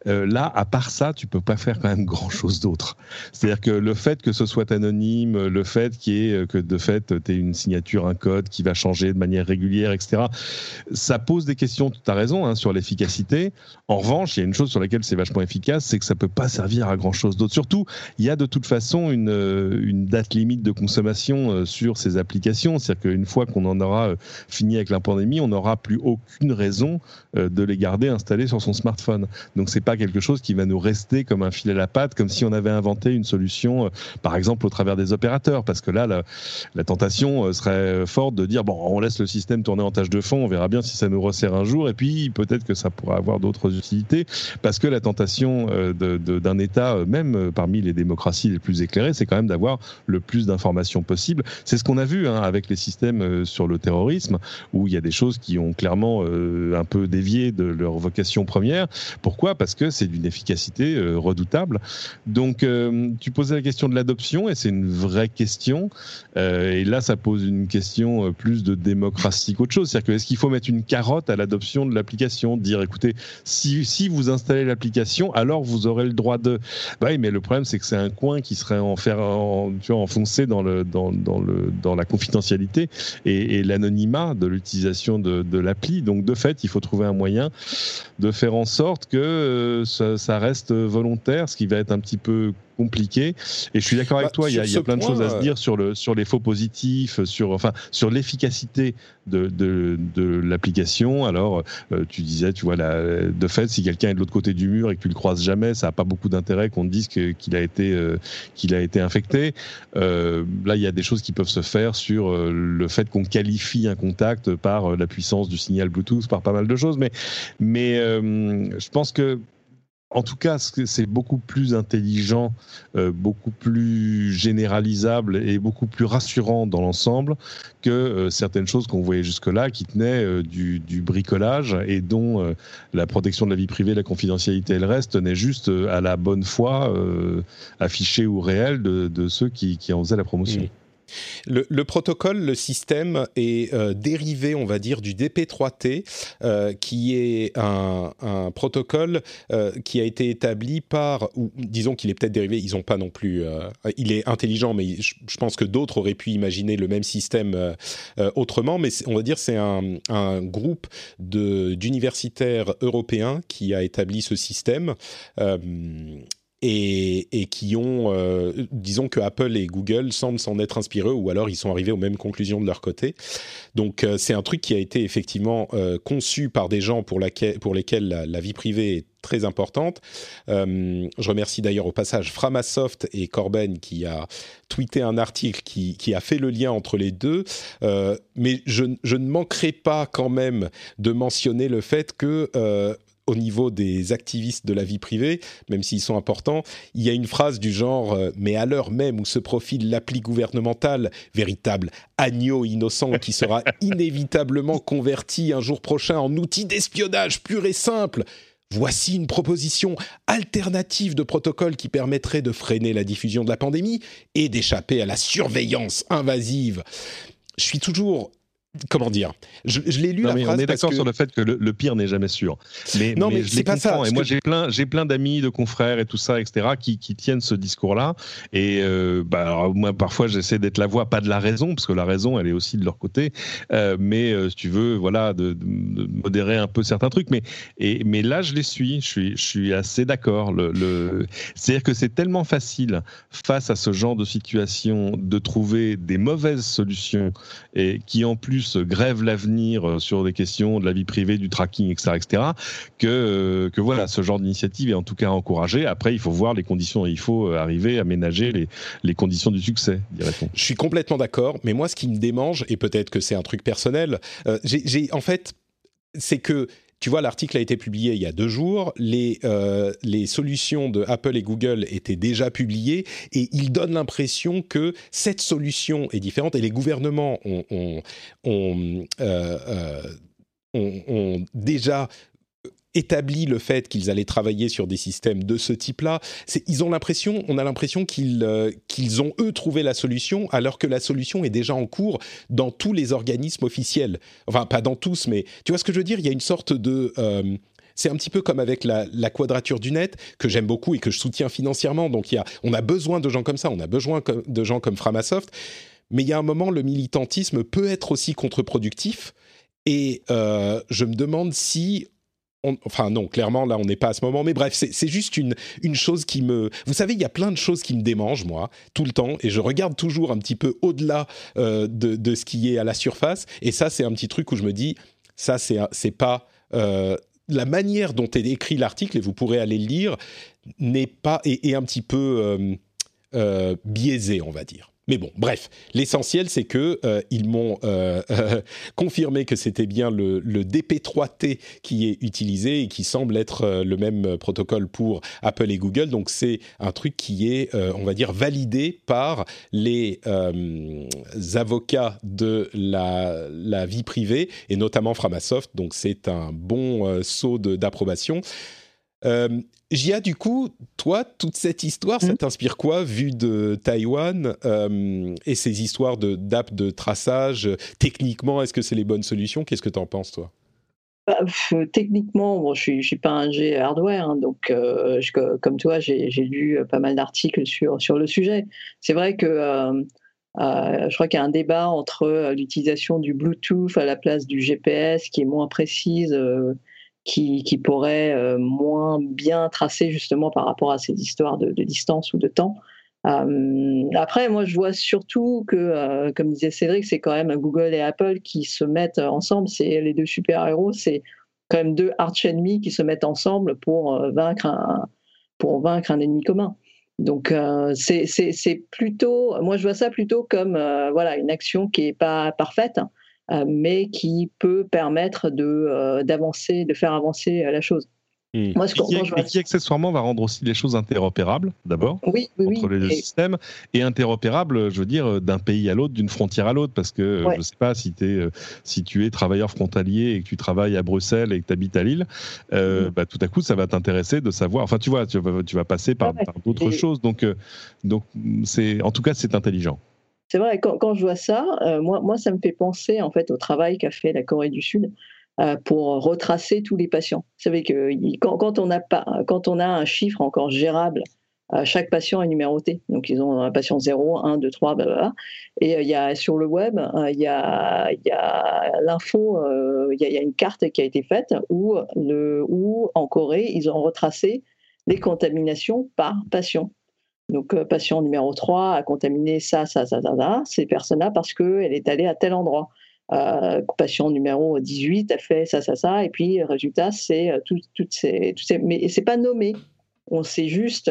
Speaker 2: Euh, là, à part ça, tu peux pas faire quand même grand chose d'autre. C'est-à-dire que le fait que ce soit anonyme, le fait qu'il ait, euh, que de fait, tu aies une signature, un code qui va changer de manière régulière, etc., ça pose des questions, tu as raison, hein, sur l'efficacité. En revanche, il y a une chose sur laquelle c'est vachement efficace, c'est que ça peut pas servir à grand chose d'autre. Surtout, il y a de toute façon une, euh, une date limite de consommation sur ces applications. C'est-à-dire qu'une fois qu'on en aura fini avec la pandémie, on n'aura plus aucune raison de les garder installés sur son smartphone. Donc c'est pas quelque chose qui va nous rester comme un fil à la patte, comme si on avait inventé une solution, euh, par exemple au travers des opérateurs, parce que là, la, tentation euh, serait forte de dire bon, on laisse le système tourner en tâche de fond, on verra bien si ça nous resserre un jour, et puis peut-être que ça pourra avoir d'autres utilités, parce que la tentation euh, d'un État, même parmi les démocraties les plus éclairées, c'est quand même d'avoir le plus d'informations possible. C'est ce qu'on a vu hein, avec les systèmes sur le terrorisme, où il y a des choses qui ont clairement un peu dévié de leur vocation première. Pourquoi? Parce que c'est d'une efficacité euh, redoutable. Donc, euh, tu posais la question de l'adoption, et c'est une vraie question. Euh, et là, ça pose une question plus de démocratie qu'autre chose. C'est-à-dire que est-ce qu'il faut mettre une carotte à l'adoption de l'application Dire, écoutez, si, si vous installez l'application, alors vous aurez le droit de... Bah oui, mais le problème, c'est que c'est un coin qui serait en faire, en, enfoncé dans, le, dans, le, dans la confidentialité et, l'anonymat de l'utilisation de l'appli. Donc, de fait, il faut trouver un moyen de faire en sorte que ça, reste volontaire, ce qui va être un petit peu compliqué. Et je suis d'accord avec bah, toi, il y a, plein de choses à se dire sur, le, sur les faux positifs, sur, enfin, sur l'efficacité de, de, de l'application. Alors, euh, tu disais, tu vois, de fait, si quelqu'un est de l'autre côté du mur et que tu le croises jamais, ça n'a pas beaucoup d'intérêt qu'on te dise qu'il a, été, euh, qu'il a été infecté. Euh, là, il y a des choses qui peuvent se faire sur le fait qu'on qualifie un contact par la puissance du signal Bluetooth, par pas mal de choses. Mais, mais je pense que en tout cas, c'est beaucoup plus intelligent, euh, beaucoup plus généralisable et beaucoup plus rassurant dans l'ensemble que euh, certaines choses qu'on voyait jusque-là qui tenaient euh, du, bricolage et dont la protection de la vie privée, la confidentialité et le reste tenaient juste à la bonne foi affichée ou réelle de, ceux qui, en faisaient la promotion.
Speaker 1: Le, protocole, le système est euh, dérivé, on va dire, du DP3T, euh, qui est un, protocole euh, qui a été établi par, disons qu'il est peut-être dérivé, ils n'ont pas non plus, il est intelligent, mais je, pense que d'autres auraient pu imaginer le même système autrement, mais on va dire c'est un, un, groupe d'universitaires européens qui a établi ce système et, qui ont, euh, disons que Apple et Google semblent s'en être inspirés ou alors ils sont arrivés aux mêmes conclusions de leur côté. Donc euh, c'est un truc qui a été effectivement euh, conçu par des gens pour, lesquels la, vie privée est très importante. je remercie d'ailleurs au passage Framasoft et Corben qui a tweeté un article qui, a fait le lien entre les deux. mais je, ne manquerai pas quand même de mentionner le fait que au niveau des activistes de la vie privée, même s'ils sont importants, il y a une phrase du genre euh, Mais à l'heure même où se profile l'appli gouvernementale, véritable agneau innocent qui sera inévitablement converti un jour prochain en outil d'espionnage pur et simple, voici une proposition alternative de protocole qui permettrait de freiner la diffusion de la pandémie et d'échapper à la surveillance invasive. Je suis toujours comment dire? Je, l'ai lu la
Speaker 2: mais On est d'accord sur le fait que le, pire n'est jamais sûr. Mais, non, mais, je c'est pas ça. Et moi, j'ai plein, j'ai plein d'amis, de confrères et tout ça, etc., qui, qui tiennent ce discours-là. Et euh, bah, moi, parfois, j'essaie d'être la voix, pas de la raison, parce que la raison, elle est aussi de leur côté. Euh, mais euh, si tu veux, voilà, de, modérer un peu certains trucs. Mais et, mais là, je les suis. Je suis, je suis assez d'accord. Le, le... c'est-à-dire que c'est tellement facile face à ce genre de situation de trouver des mauvaises solutions et qui en plus grève l'avenir euh, sur des questions de la vie privée, du tracking, etc., etc., que, euh, que voilà, ce genre d'initiative est en tout cas encouragé. Après, il faut voir les conditions et il faut euh, arriver à ménager les, les conditions du succès.
Speaker 1: Je suis complètement d'accord, mais moi, ce qui me démange, et peut-être que c'est un truc personnel, j'ai en fait, c'est que tu vois, l'article a été publié il y a deux jours. Les, euh, solutions de Apple et Google étaient déjà publiées et il donne l'impression que cette solution est différente et les gouvernements ont, euh, euh, ont déjà établi le fait qu'ils allaient travailler sur des systèmes de ce type-là. Ils ont l'impression, on a l'impression qu'ils euh, qu'ils ont eux trouvé la solution, alors que la solution est déjà en cours dans tous les organismes officiels. Enfin, pas dans tous, mais tu vois ce que je veux dire? Il y a une sorte de euh, c'est un petit peu comme avec la, quadrature du net, que j'aime beaucoup et que je soutiens financièrement. Donc, on a besoin de gens comme ça, on a besoin de gens comme Framasoft. Mais il y a un moment, le militantisme peut être aussi contre-productif. Et euh, je me demande si enfin non, clairement là on n'est pas à ce moment, mais bref, c'est juste une, une chose qui me... Vous savez, il y a plein de choses qui me démangent, moi, tout le temps, et je regarde toujours un petit peu au-delà euh, de, de, ce qui est à la surface, et ça c'est un petit truc où je me dis, ça c'est pas... Euh, la manière dont est écrit l'article, et vous pourrez aller le lire, n'est pas... est, un petit peu euh, biaisé, on va dire. Mais bon, bref, l'essentiel c'est que euh, ils m'ont euh, euh, confirmé que c'était bien le, DP3T qui est utilisé et qui semble être le même protocole pour Apple et Google. Donc c'est un truc qui est, on va dire, validé par les avocats de la, vie privée et notamment Framasoft. Donc c'est un bon saut d'approbation. Euh, Jia, du coup, toi, toute cette histoire, ça hmm. t'inspire quoi, vu de Taïwan euh, et ces histoires d'app de, traçage Techniquement, est-ce que c'est les bonnes solutions? Qu'est-ce que tu en penses, toi?
Speaker 3: Bah, techniquement, je ne suis, pas un G hardware, hein, donc euh, comme toi, j'ai lu pas mal d'articles sur, sur le sujet. C'est vrai que je crois qu'il y a un débat entre l'utilisation du Bluetooth à la place du GPS qui est moins précise qui, qui pourrait moins bien tracer justement par rapport à ces histoires de, distance ou de temps. après, moi, je vois surtout que, comme disait Cédric, c'est quand même Google et Apple qui se mettent ensemble. C'est les deux super-héros, c'est quand même deux arch-ennemis qui se mettent ensemble pour vaincre un, pour vaincre un ennemi commun. Donc euh, c'est plutôt, moi je vois ça plutôt comme euh, voilà une action qui est pas parfaite, euh, mais qui peut permettre de d'avancer, de faire avancer la chose.
Speaker 2: Hmm. Moi, ce et, qui, accessoirement va rendre aussi les choses interopérables, d'abord,
Speaker 3: oui,
Speaker 2: entre les deux systèmes, et interopérables, je veux dire, d'un pays à l'autre, d'une frontière à l'autre, parce que je ne sais pas si, es, si tu es travailleur frontalier et que tu travailles à Bruxelles et que tu habites à Lille, euh, hmm. bah, tout à coup, ça va t'intéresser de savoir. Enfin, tu vois, tu vas, tu vas passer par, d'autres choses, donc, euh, donc c'est, en tout cas, c'est intelligent.
Speaker 3: C'est vrai, quand, je vois ça, euh, moi, moi, ça me fait penser en fait au travail qu'a fait la Corée du Sud euh, pour retracer tous les patients. Vous savez que quand, on a un chiffre encore gérable, euh, chaque patient est numéroté. Donc, ils ont un patient 0, 1, 2, 3, blablabla. Et il y a, sur le web, il y a, l'info, il y, a une carte qui a été faite où, en Corée, ils ont retracé les contaminations par patient. Donc, patient numéro 3 a contaminé ça, ça, ça, ça, ça ces personnes-là parce qu'elle est allée à tel endroit euh, patient numéro 18 a fait ça, ça, ça, et puis résultat, c'est euh, toutes ces, ces, mais c'est pas nommé. On sait juste,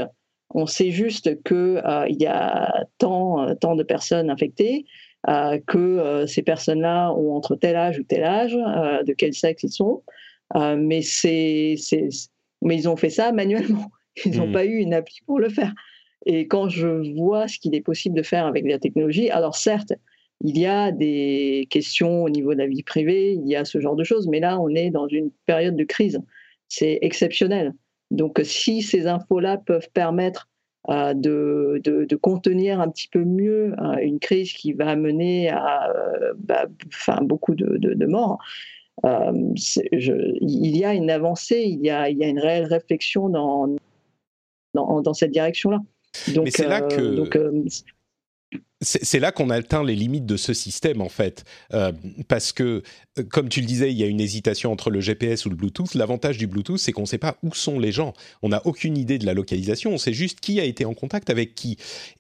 Speaker 3: on sait juste que euh, il y a tant, tant de personnes infectées, euh, que ces personnes-là ont entre tel âge ou tel âge, de quel sexe ils sont, mais c'est, mais ils ont fait ça manuellement. Ils n'ont mmh. pas eu une appli pour le faire. Et quand je vois ce qu'il est possible de faire avec la technologie, alors certes, il y a des questions au niveau de la vie privée, il y a ce genre de choses, mais là, on est dans une période de crise. C'est exceptionnel. Donc, si ces infos-là peuvent permettre euh, de, contenir un petit peu mieux euh, une crise qui va mener à euh, bah, beaucoup de, morts, il y a une avancée, il y a, une réelle réflexion dans, dans cette direction-là.
Speaker 1: Donc, c'est là que... Donc, c'est là qu'on atteint les limites de ce système en fait, euh, parce que euh, comme tu le disais, il y a une hésitation entre le GPS ou le Bluetooth. L'avantage du Bluetooth, c'est qu'on ne sait pas où sont les gens. On n'a aucune idée de la localisation. On sait juste qui a été en contact avec qui.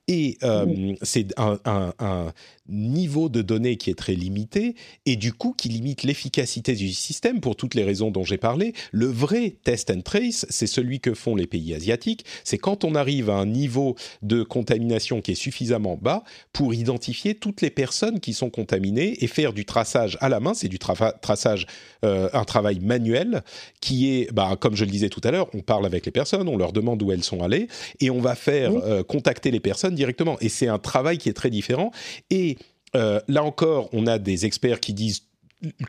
Speaker 1: Et euh, c'est un, niveau de données qui est très limité et du coup qui limite l'efficacité du système pour toutes les raisons dont j'ai parlé. Le vrai test and trace, c'est celui que font les pays asiatiques. C'est quand on arrive à un niveau de contamination qui est suffisamment bas pour identifier toutes les personnes qui sont contaminées et faire du traçage à la main. C'est du traçage, euh, un travail manuel qui est, bah, comme je le disais tout à l'heure, on parle avec les personnes, on leur demande où elles sont allées et on va faire euh, contacter les personnes directement. Et c'est un travail qui est très différent. Et euh, là encore, on a des experts qui disent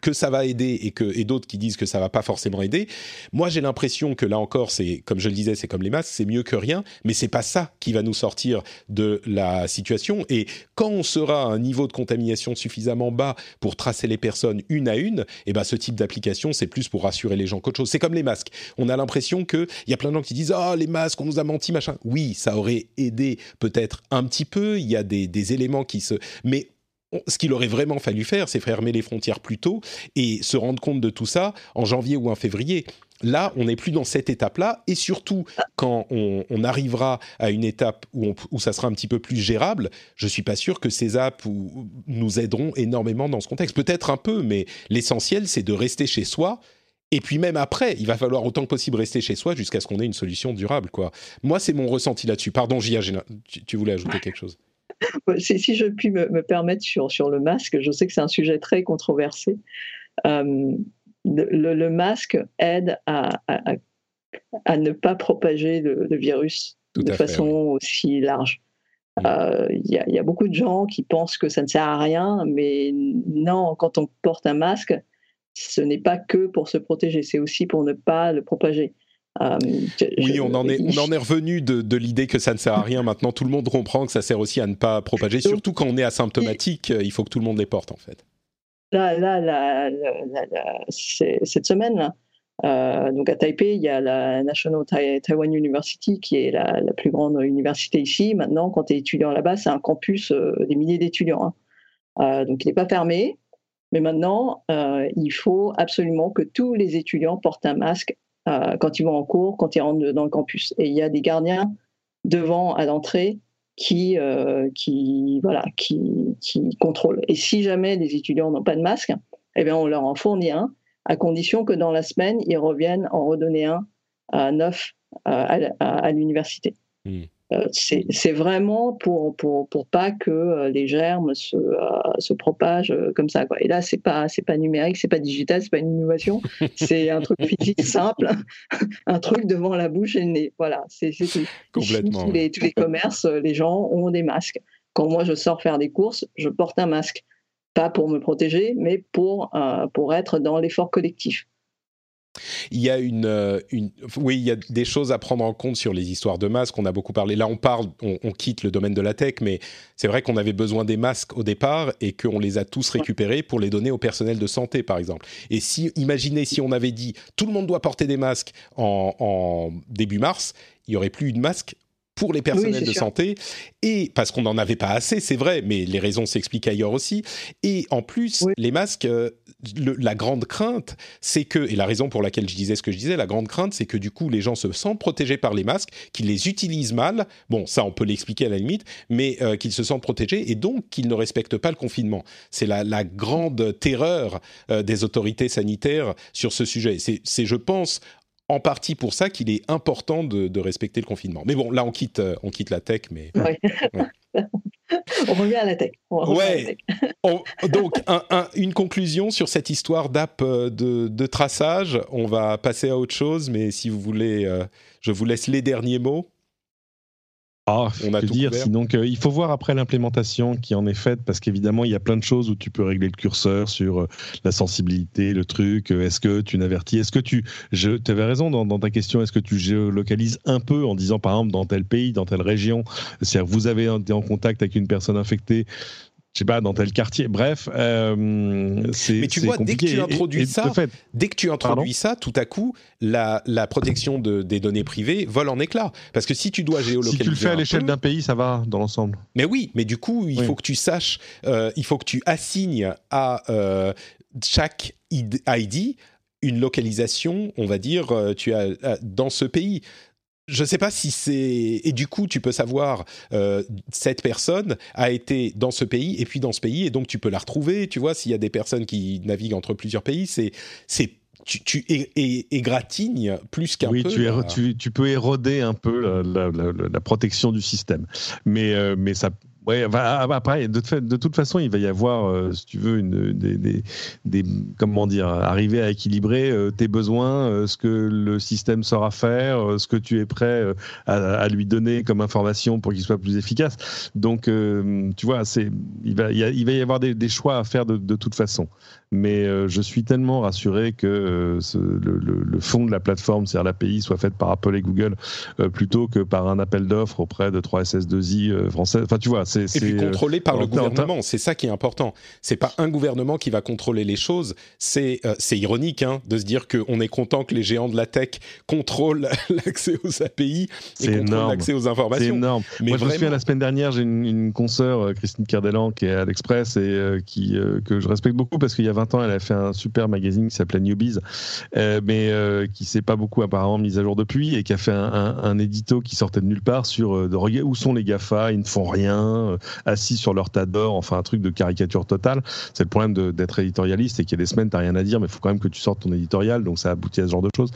Speaker 1: que ça va aider et que et d'autres qui disent que ça va pas forcément aider. Moi, j'ai l'impression que là encore, c'est comme je le disais, c'est comme les masques, c'est mieux que rien, mais c'est pas ça qui va nous sortir de la situation. Et quand on sera à un niveau de contamination suffisamment bas pour tracer les personnes une à une, et eh ben ce type d'application, c'est plus pour rassurer les gens qu'autre chose. C'est comme les masques. On a l'impression que il y a plein de gens qui disent ah oh, les masques, on nous a menti machin. Oui, ça aurait aidé peut-être un petit peu. Il y a des, des éléments qui se, mais ce qu'il aurait vraiment fallu faire, c'est fermer les frontières plus tôt et se rendre compte de tout ça en janvier ou en février. Là, on n'est plus dans cette étape-là, et surtout quand on, arrivera à une étape où, ça sera un petit peu plus gérable, je suis pas sûr que ces apps nous aideront énormément dans ce contexte. Peut-être un peu, mais l'essentiel, c'est de rester chez soi. Et puis même après, il va falloir autant que possible rester chez soi jusqu'à ce qu'on ait une solution durable. Quoi. Moi, c'est mon ressenti là-dessus. Pardon, Gia, tu voulais ajouter quelque chose?
Speaker 3: si, je puis me, permettre sur, sur le masque, je sais que c'est un sujet très controversé. Euh, le, masque aide à, à, ne pas propager le, virus de façon aussi large. Mm. Euh, il y, y, a beaucoup de gens qui pensent que ça ne sert à rien, mais non, quand on porte un masque, ce n'est pas que pour se protéger, c'est aussi pour ne pas le propager.
Speaker 1: Euh, oui, on en est, on en est revenu de, l'idée que ça ne sert à rien. Maintenant, tout le monde comprend que ça sert aussi à ne pas propager. Surtout quand on est asymptomatique, il faut que tout le monde les porte, en fait.
Speaker 3: Là, là, cette semaine, euh, donc à Taipei, il y a la National Taiwan University, qui est la, plus grande université ici. Maintenant, quand tu es étudiant là-bas, c'est un campus euh, des milliers d'étudiants. Hein. donc, il n'est pas fermé Mais maintenant, euh, il faut absolument que tous les étudiants portent un masque euh, quand ils vont en cours, quand ils rentrent dans le campus. Et il y a des gardiens devant à l'entrée qui, euh, qui, voilà, qui, qui contrôlent. Et si jamais les étudiants n'ont pas de masque, eh bien, on leur en fournit un, à condition que dans la semaine, ils reviennent en redonner un à neuf à, à, l'université. Hmm. Euh, c'est vraiment pour, pour, pour, pas que euh, les germes se, euh, se propagent comme ça. Quoi. Et là, c'est pas pas numérique, c'est pas digital, c'est pas une innovation, c'est un truc physique simple, un truc devant la bouche et le nez. Voilà, c'est tout.
Speaker 1: Complètement.
Speaker 3: Tous les, tous les commerces, les gens ont des masques. Quand moi je sors faire des courses, je porte un masque, pas pour me protéger, mais pour pour être dans l'effort collectif.
Speaker 1: Il y a une, euh, une, oui, il y a des choses à prendre en compte sur les histoires de masques. On a beaucoup parlé. Là, on parle, on, quitte le domaine de la tech, mais c'est vrai qu'on avait besoin des masques au départ et qu'on les a tous récupérés pour les donner au personnel de santé, par exemple. Et si, imaginez si on avait dit tout le monde doit porter des masques en, en début mars, il y aurait plus eu de masques pour les personnels de santé, et parce qu'on n'en avait pas assez, c'est vrai, mais les raisons s'expliquent ailleurs aussi. Et en plus, les masques, euh, la grande crainte, c'est que, et la raison pour laquelle je disais ce que je disais, la grande crainte, c'est que du coup, les gens se sentent protégés par les masques, qu'ils les utilisent mal, bon, ça on peut l'expliquer à la limite, mais euh, qu'ils se sentent protégés et donc qu'ils ne respectent pas le confinement. C'est la, grande terreur euh, des autorités sanitaires sur ce sujet. C'est, je pense, en partie pour ça qu'il est important de, respecter le confinement. Mais bon, là, on quitte, euh, on quitte la tech, mais...
Speaker 3: on revient à la tech.
Speaker 1: ouais. donc, une conclusion sur cette histoire d'app euh, de, traçage. On va passer à autre chose, mais si vous voulez, euh, je vous laisse les derniers mots.
Speaker 2: Ah, on a tout dire. Sinon, il faut voir après l'implémentation qui en est faite, parce qu'évidemment, il y a plein de choses où tu peux régler le curseur sur euh, la sensibilité, le truc. Euh, est-ce que tu n'avertis Est-ce que tu. Tu avais raison dans, ta question. Est-ce que tu géolocalises un peu en disant, par exemple, dans tel pays, dans telle région C'est-à-dire, vous avez été en contact avec une personne infectée je sais pas, dans tel quartier. Bref, euh, c'est.
Speaker 1: Mais tu vois, dès que tu introduis ça, dès que tu introduis ça, tout à coup, la, la protection de, des données privées vole en éclat. Parce que si tu dois géolocaliser. Si
Speaker 2: tu le fais à l'échelle d'un pays, ça va dans l'ensemble.
Speaker 1: Mais oui, mais du coup, il faut que tu saches, euh, il faut que tu assignes à euh, chaque ID une localisation, on va dire, tu as dans ce pays je ne sais pas si c'est et du coup tu peux savoir euh, cette personne a été dans ce pays et puis dans ce pays et donc tu peux la retrouver tu vois s'il y a des personnes qui naviguent entre plusieurs pays c'est c'est tu, tu égratignes plus qu'un
Speaker 2: oui,
Speaker 1: peu.
Speaker 2: Oui, tu, tu, peux éroder un peu la, la, la, protection du système. Mais, euh, mais ça, Bah, après, de, toute façon, il va y avoir, euh, si tu veux, des, des, des, comment dire, arriver à équilibrer euh, tes besoins, euh, ce que le système saura faire, ce que tu es prêt à, lui donner comme information pour qu'il soit plus efficace. Donc, tu vois, il va, il va y avoir des, choix à faire de, toute façon. Mais je suis tellement rassuré que le, fond de la plateforme, c'est-à-dire l'API, soit faite par Apple et Google plutôt que par un appel d'offres auprès de 3SS2I français. Enfin, tu vois,
Speaker 1: et puis euh, contrôlé par le gouvernement, c'est ça qui est important. C'est pas un gouvernement qui va contrôler les choses. C'est euh, c'est ironique hein, de se dire qu'on est content que les géants de la tech contrôlent l'accès aux API et contrôlent l'accès aux informations.
Speaker 2: C'est énorme. Mais Moi, je me souviens la semaine dernière, j'ai une, une consoeur, euh, Christine Cardelan, qui est à l'Express et qui que je respecte beaucoup parce qu'il y a 20 ans, elle a fait un super magazine qui s'appelait Newbies, mais qui s'est pas beaucoup apparemment mis à jour depuis et qui a fait un, un, édito qui sortait de nulle part sur de, où sont les Gafa, ils ne font rien euh, assis sur leur tas d'or, enfin un truc de caricature totale. C'est le problème d'être éditorialiste, et qu'il y a des semaines, tu n'as rien à dire, mais il faut quand même que tu sortes ton éditorial, donc ça aboutit à ce genre de choses.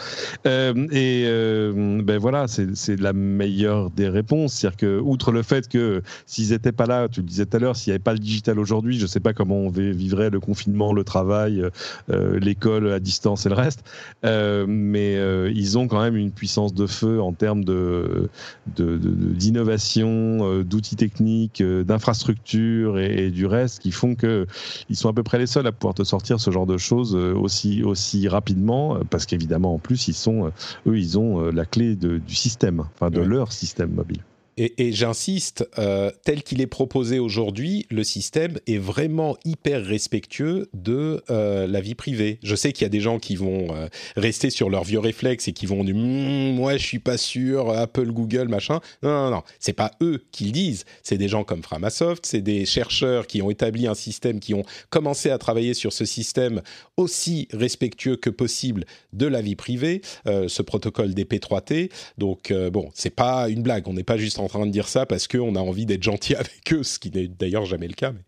Speaker 2: Euh, et euh, ben voilà, c'est la meilleure des réponses. C'est-à-dire que, outre le fait que s'ils n'étaient pas là, tu le disais tout à l'heure, s'il n'y avait pas le digital aujourd'hui, je ne sais pas comment on vivrait le confinement, le travail, l'école à distance et le reste. mais ils ont quand même une puissance de feu en termes de d'innovation, d'outils techniques, d'infrastructures et, du reste qui font que ils sont à peu près les seuls à pouvoir te sortir ce genre de choses euh, aussi aussi rapidement euh, parce qu'évidemment en plus ils sont euh, eux ils ont la clé du système, enfin de leur système mobile.
Speaker 1: Et, j'insiste, euh, tel qu'il est proposé aujourd'hui, le système est vraiment hyper respectueux de euh, la vie privée. Je sais qu'il y a des gens qui vont euh, rester sur leurs vieux réflexes et qui vont dire mmm, moi je suis pas sûr, Apple, Google, machin. Non, non, non, c'est pas eux qui le disent. C'est des gens comme Framasoft, c'est des chercheurs qui ont établi un système, qui ont commencé à travailler sur ce système aussi respectueux que possible de la vie privée. ce protocole DP3T. Donc bon, c'est pas une blague. On n'est pas juste en train de dire ça parce qu'on a envie d'être gentil avec eux, ce qui n'est d'ailleurs jamais le cas. Mais...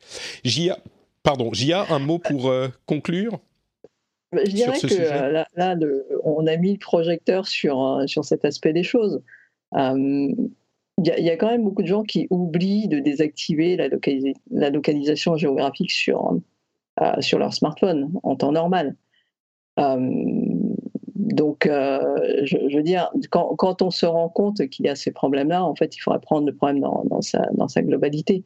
Speaker 1: Jia, pardon, Jia, un mot pour euh, conclure?
Speaker 3: Bah, je dirais que euh, là, on a mis le projecteur sur, euh, sur cet aspect des choses. Il y, a quand même beaucoup de gens qui oublient de désactiver la, la localisation géographique sur, sur leur smartphone en temps normal. Donc, euh, je, veux dire, quand, on se rend compte qu'il y a ces problèmes-là, en fait, il faudrait prendre le problème dans, sa, dans sa, globalité.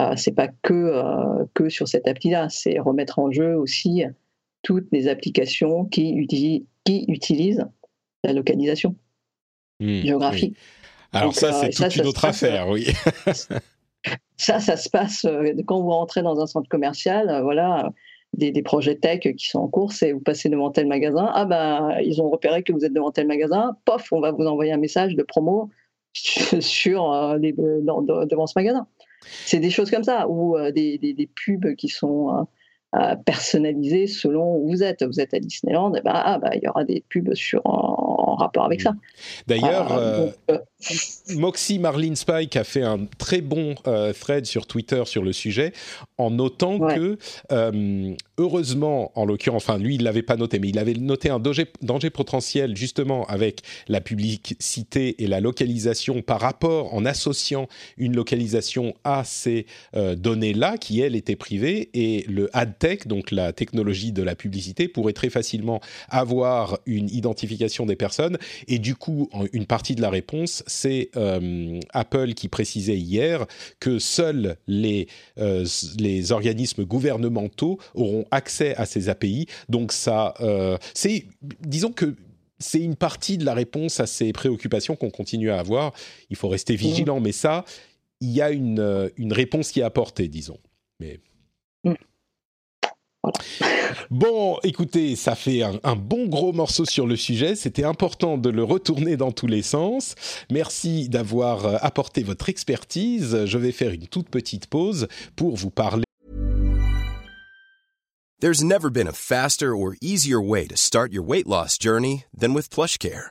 Speaker 3: Euh, c'est pas que, euh, que sur cette appli-là, c'est remettre en jeu aussi toutes les applications qui, utilisent, qui utilisent la localisation mmh, géographique.
Speaker 1: Alors ça, c'est toute une autre affaire, oui.
Speaker 3: ça, ça se passe quand vous rentrez dans un centre commercial, voilà des, projets tech qui sont en cours, et vous passez devant tel magasin, ah ben ils ont repéré que vous êtes devant tel magasin, pof, on va vous envoyer un message de promo sur euh, devant ce magasin. C'est des choses comme ça, ou euh, des, pubs qui sont euh, personnalisées selon où vous êtes. Vous êtes à Disneyland, et eh ben, ah, ben, il y aura des pubs sur, en, rapport avec ça.
Speaker 1: D'ailleurs, Moxie Marlene Spike a fait un très bon thread sur Twitter sur le sujet en notant que heureusement, en l'occurrence, enfin lui, il l'avait pas noté, mais il avait noté un danger, danger, potentiel justement avec la publicité et la localisation par rapport en associant une localisation à ces euh, données-là qui elles étaient privées et le ad tech, donc la technologie de la publicité, pourrait très facilement avoir une identification des personnes. Et du coup, une partie de la réponse, c'est euh, Apple qui précisait hier que seuls les euh, les organismes gouvernementaux auront accès à ces API. Donc ça, euh, c'est, disons que c'est une partie de la réponse à ces préoccupations qu'on continue à avoir. Il faut rester mmh. vigilant, mais ça, il y a une, une réponse qui est apportée, disons. Mais... Mmh. Bon, écoutez, ça fait un, un, bon gros morceau sur le sujet. C'était important de le retourner dans tous les sens. Merci d'avoir euh, apporté votre expertise. Je vais faire une toute petite pause pour vous parler.
Speaker 4: There's never been a faster or easier way to start your weight loss journey than with PlushCare.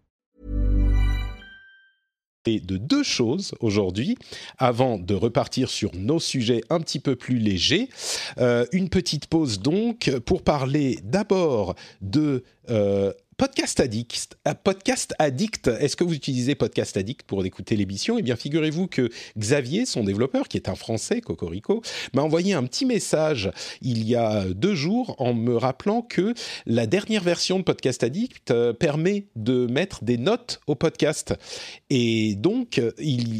Speaker 1: De deux choses aujourd'hui, avant de repartir sur nos sujets un petit peu plus légers. Euh, une petite pause donc pour parler d'abord de... Euh, Podcast Addict, euh, Podcast Addict, est-ce que vous utilisez Podcast Addict pour écouter l'émission? Eh bien, figurez-vous que Xavier, son développeur, qui est un Français, Cocorico, m'a envoyé un petit message il y a deux jours en me rappelant que la dernière version de Podcast Addict euh, permet de mettre des notes au podcast. Et donc,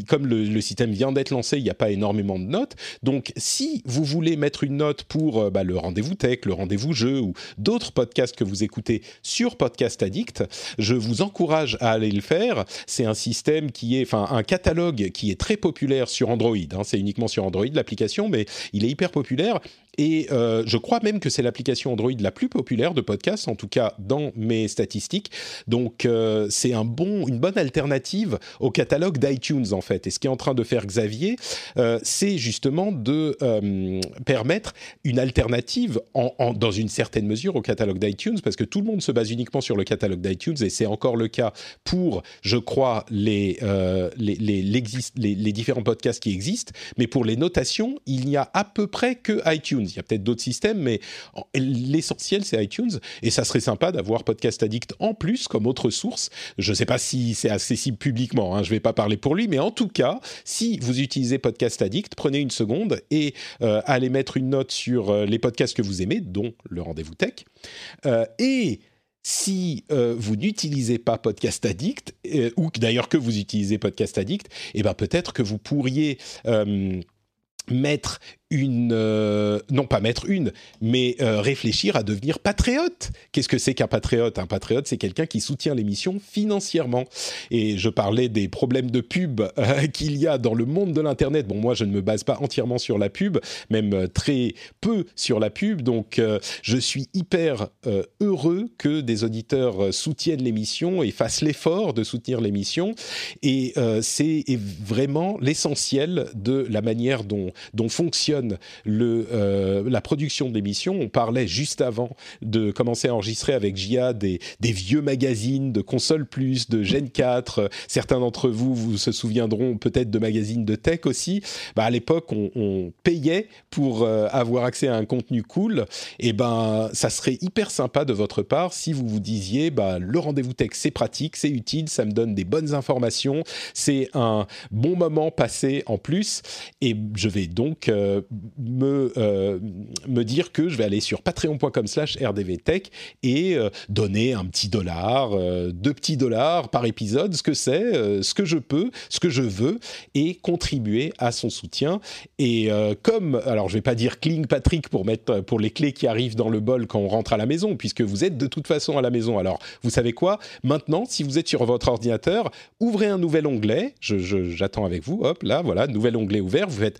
Speaker 1: comme le, système vient d'être lancé, il n'y a pas énormément de notes. Donc, si vous voulez mettre une note pour euh, bah, le rendez-vous tech, le rendez-vous jeu ou d'autres podcasts que vous écoutez sur Podcast Addict. Je vous encourage à aller le faire. C'est un système qui est, un catalogue qui est très populaire sur Android. Hein. C'est uniquement sur Android l'application, mais il est hyper populaire. Et euh, je crois même que c'est l'application Android la plus populaire de podcast, en tout cas dans mes statistiques. Donc euh, c'est un bon, une bonne alternative au catalogue d'iTunes en fait. Et ce qu'est en train de faire Xavier, euh, c'est justement de permettre une alternative dans une certaine mesure au catalogue d'iTunes, parce que tout le monde se base uniquement sur le catalogue d'iTunes, et c'est encore le cas pour, je crois, les, les, les différents podcasts qui existent. Mais pour les notations, il n'y a à peu près que iTunes il y a peut-être d'autres systèmes, mais l'essentiel, c'est iTunes. Et ça serait sympa d'avoir Podcast Addict en plus comme autre source. Je ne sais pas si c'est accessible publiquement, hein, je ne vais pas parler pour lui, mais en tout cas, si vous utilisez Podcast Addict, prenez une seconde et euh, allez mettre une note sur euh, les podcasts que vous aimez, dont le rendez-vous tech. Euh, et si vous n'utilisez pas Podcast Addict, ou d'ailleurs que vous utilisez Podcast Addict, eh ben peut-être que vous pourriez mettre une, euh, non pas mettre une, mais euh, réfléchir à devenir patriote. Qu'est-ce que c'est qu'un patriote? Un patriote, c'est quelqu'un qui soutient l'émission financièrement. Et je parlais des problèmes de pub euh, qu'il y a dans le monde de l'Internet. Bon, moi, je ne me base pas entièrement sur la pub, même très peu sur la pub. Donc, je suis hyper heureux que des auditeurs soutiennent l'émission et fassent l'effort de soutenir l'émission. Et c'est vraiment l'essentiel de la manière dont, dont fonctionne euh, la production d'émissions. On parlait juste avant de commencer à enregistrer avec Gia des, vieux magazines de Console Plus, de Gen 4. Certains d'entre vous vous se souviendront peut-être de magazines de tech aussi. Bah, à l'époque, on, on, payait pour euh, avoir accès à un contenu cool. Et ben, ça serait hyper sympa de votre part si vous vous disiez, bah, le rendez-vous tech, c'est pratique, c'est utile, ça me donne des bonnes informations, c'est un bon moment passé en plus. Et je vais donc euh, me, euh, me dire que je vais aller sur patreon.com slash rdvtech et euh, donner un petit dollar, euh, deux petits dollars par épisode, ce que c'est, ce que je peux, ce que je veux, et contribuer à son soutien. Et comme, alors je vais pas dire cling Patrick pour mettre pour les clés qui arrivent dans le bol quand on rentre à la maison, puisque vous êtes de toute façon à la maison. Alors vous savez quoi? Maintenant, si vous êtes sur votre ordinateur, ouvrez un nouvel onglet. J'attends avec vous. Hop, là, voilà, nouvel onglet ouvert. Vous faites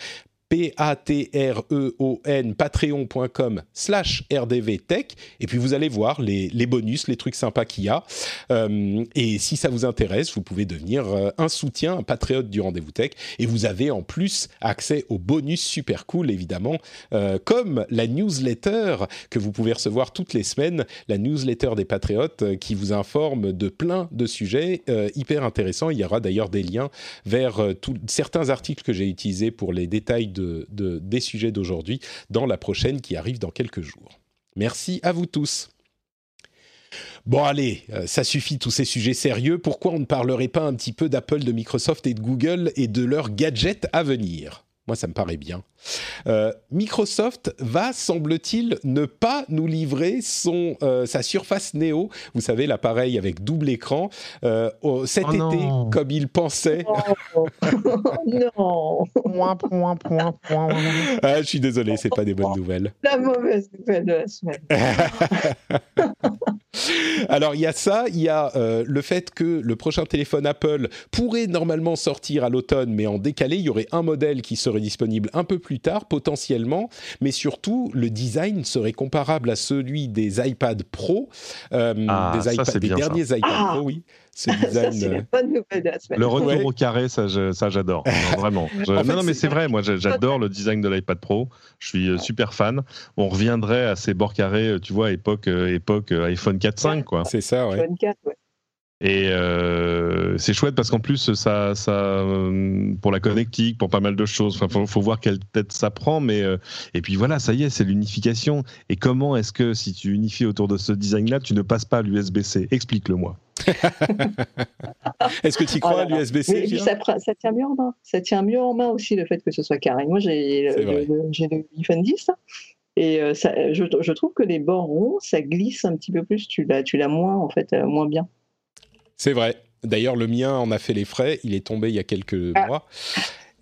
Speaker 1: P-A-T-R-E-O-N, patreon.com slash rdvtech. Et puis vous allez voir les, bonus, les trucs sympas qu'il y a. Euh, et si ça vous intéresse, vous pouvez devenir euh, un soutien, un patriote du Rendez-vous Tech. Et vous avez en plus accès aux bonus super cool, évidemment, euh, comme la newsletter que vous pouvez recevoir toutes les semaines, la newsletter des patriotes qui vous informe de plein de sujets hyper intéressants. Il y aura d'ailleurs des liens vers certains articles que j'ai utilisés pour les détails de des sujets d'aujourd'hui dans la prochaine qui arrive dans quelques jours. Merci à vous tous. Bon allez, euh, ça suffit tous ces sujets sérieux. Pourquoi on ne parlerait pas un petit peu d'Apple, de Microsoft et de Google et de leurs gadgets à venir? Moi, ça me paraît bien. Euh, Microsoft va, semble-t-il, ne pas nous livrer son, euh, sa Surface Neo, vous savez, l'appareil avec double écran, euh, cet
Speaker 2: oh
Speaker 1: été, comme il pensait.
Speaker 3: Oh. non
Speaker 2: point, point, point, point.
Speaker 1: Ah, je suis désolé, c'est pas des bonnes nouvelles.
Speaker 3: La mauvaise nouvelle de la semaine.
Speaker 1: Alors, il y a ça, il y a le fait que le prochain téléphone Apple pourrait normalement sortir à l'automne, mais en décalé, il y aurait un modèle qui serait disponible un peu plus tard potentiellement, mais surtout le design serait comparable à celui des iPad Pro, euh,
Speaker 2: ah,
Speaker 1: des,
Speaker 2: iPad,
Speaker 1: des derniers iPad
Speaker 3: ah
Speaker 1: Pro, oui.
Speaker 3: Ce design, ça, euh, bonne nouvelle de la semaine.
Speaker 2: Le retour
Speaker 1: Ouais.
Speaker 2: au carré, ça, je- ça j'adore. Vraiment. Je-
Speaker 1: En fait,
Speaker 2: non, non, mais
Speaker 1: c'est-
Speaker 2: vrai. Moi, j'a- j'adore le design de l'iPad Pro. Je suis euh, super fan. On reviendrait à ces bords carrés, tu vois, époque, époque iPhone 4.5, quoi.
Speaker 1: C'est ça, ouais.
Speaker 3: 24, ouais.
Speaker 2: Et euh, c'est chouette parce qu'en plus, ça, ça, euh, pour la connectique, pour pas mal de choses. Enfin, faut, faut voir quelle tête ça prend, mais euh, et puis voilà, ça y est, c'est l'unification. Et comment est-ce que si tu unifies autour de ce design-là, tu ne passes pas à l'USB-C Explique-le-moi.
Speaker 1: Est-ce que tu crois à l'USB-C
Speaker 3: ça, tient mieux en main. Ça tient mieux en main aussi le fait que ce soit carré. Moi, j'ai le, le- iPhone 10 là, et euh, ça, je, je trouve que les bords ronds, ça glisse un petit peu plus. Tu l'as, moins en fait, moins bien.
Speaker 1: C'est vrai. D'ailleurs, le mien en a fait les frais. Il est tombé il y a quelques
Speaker 3: Ah.
Speaker 1: mois.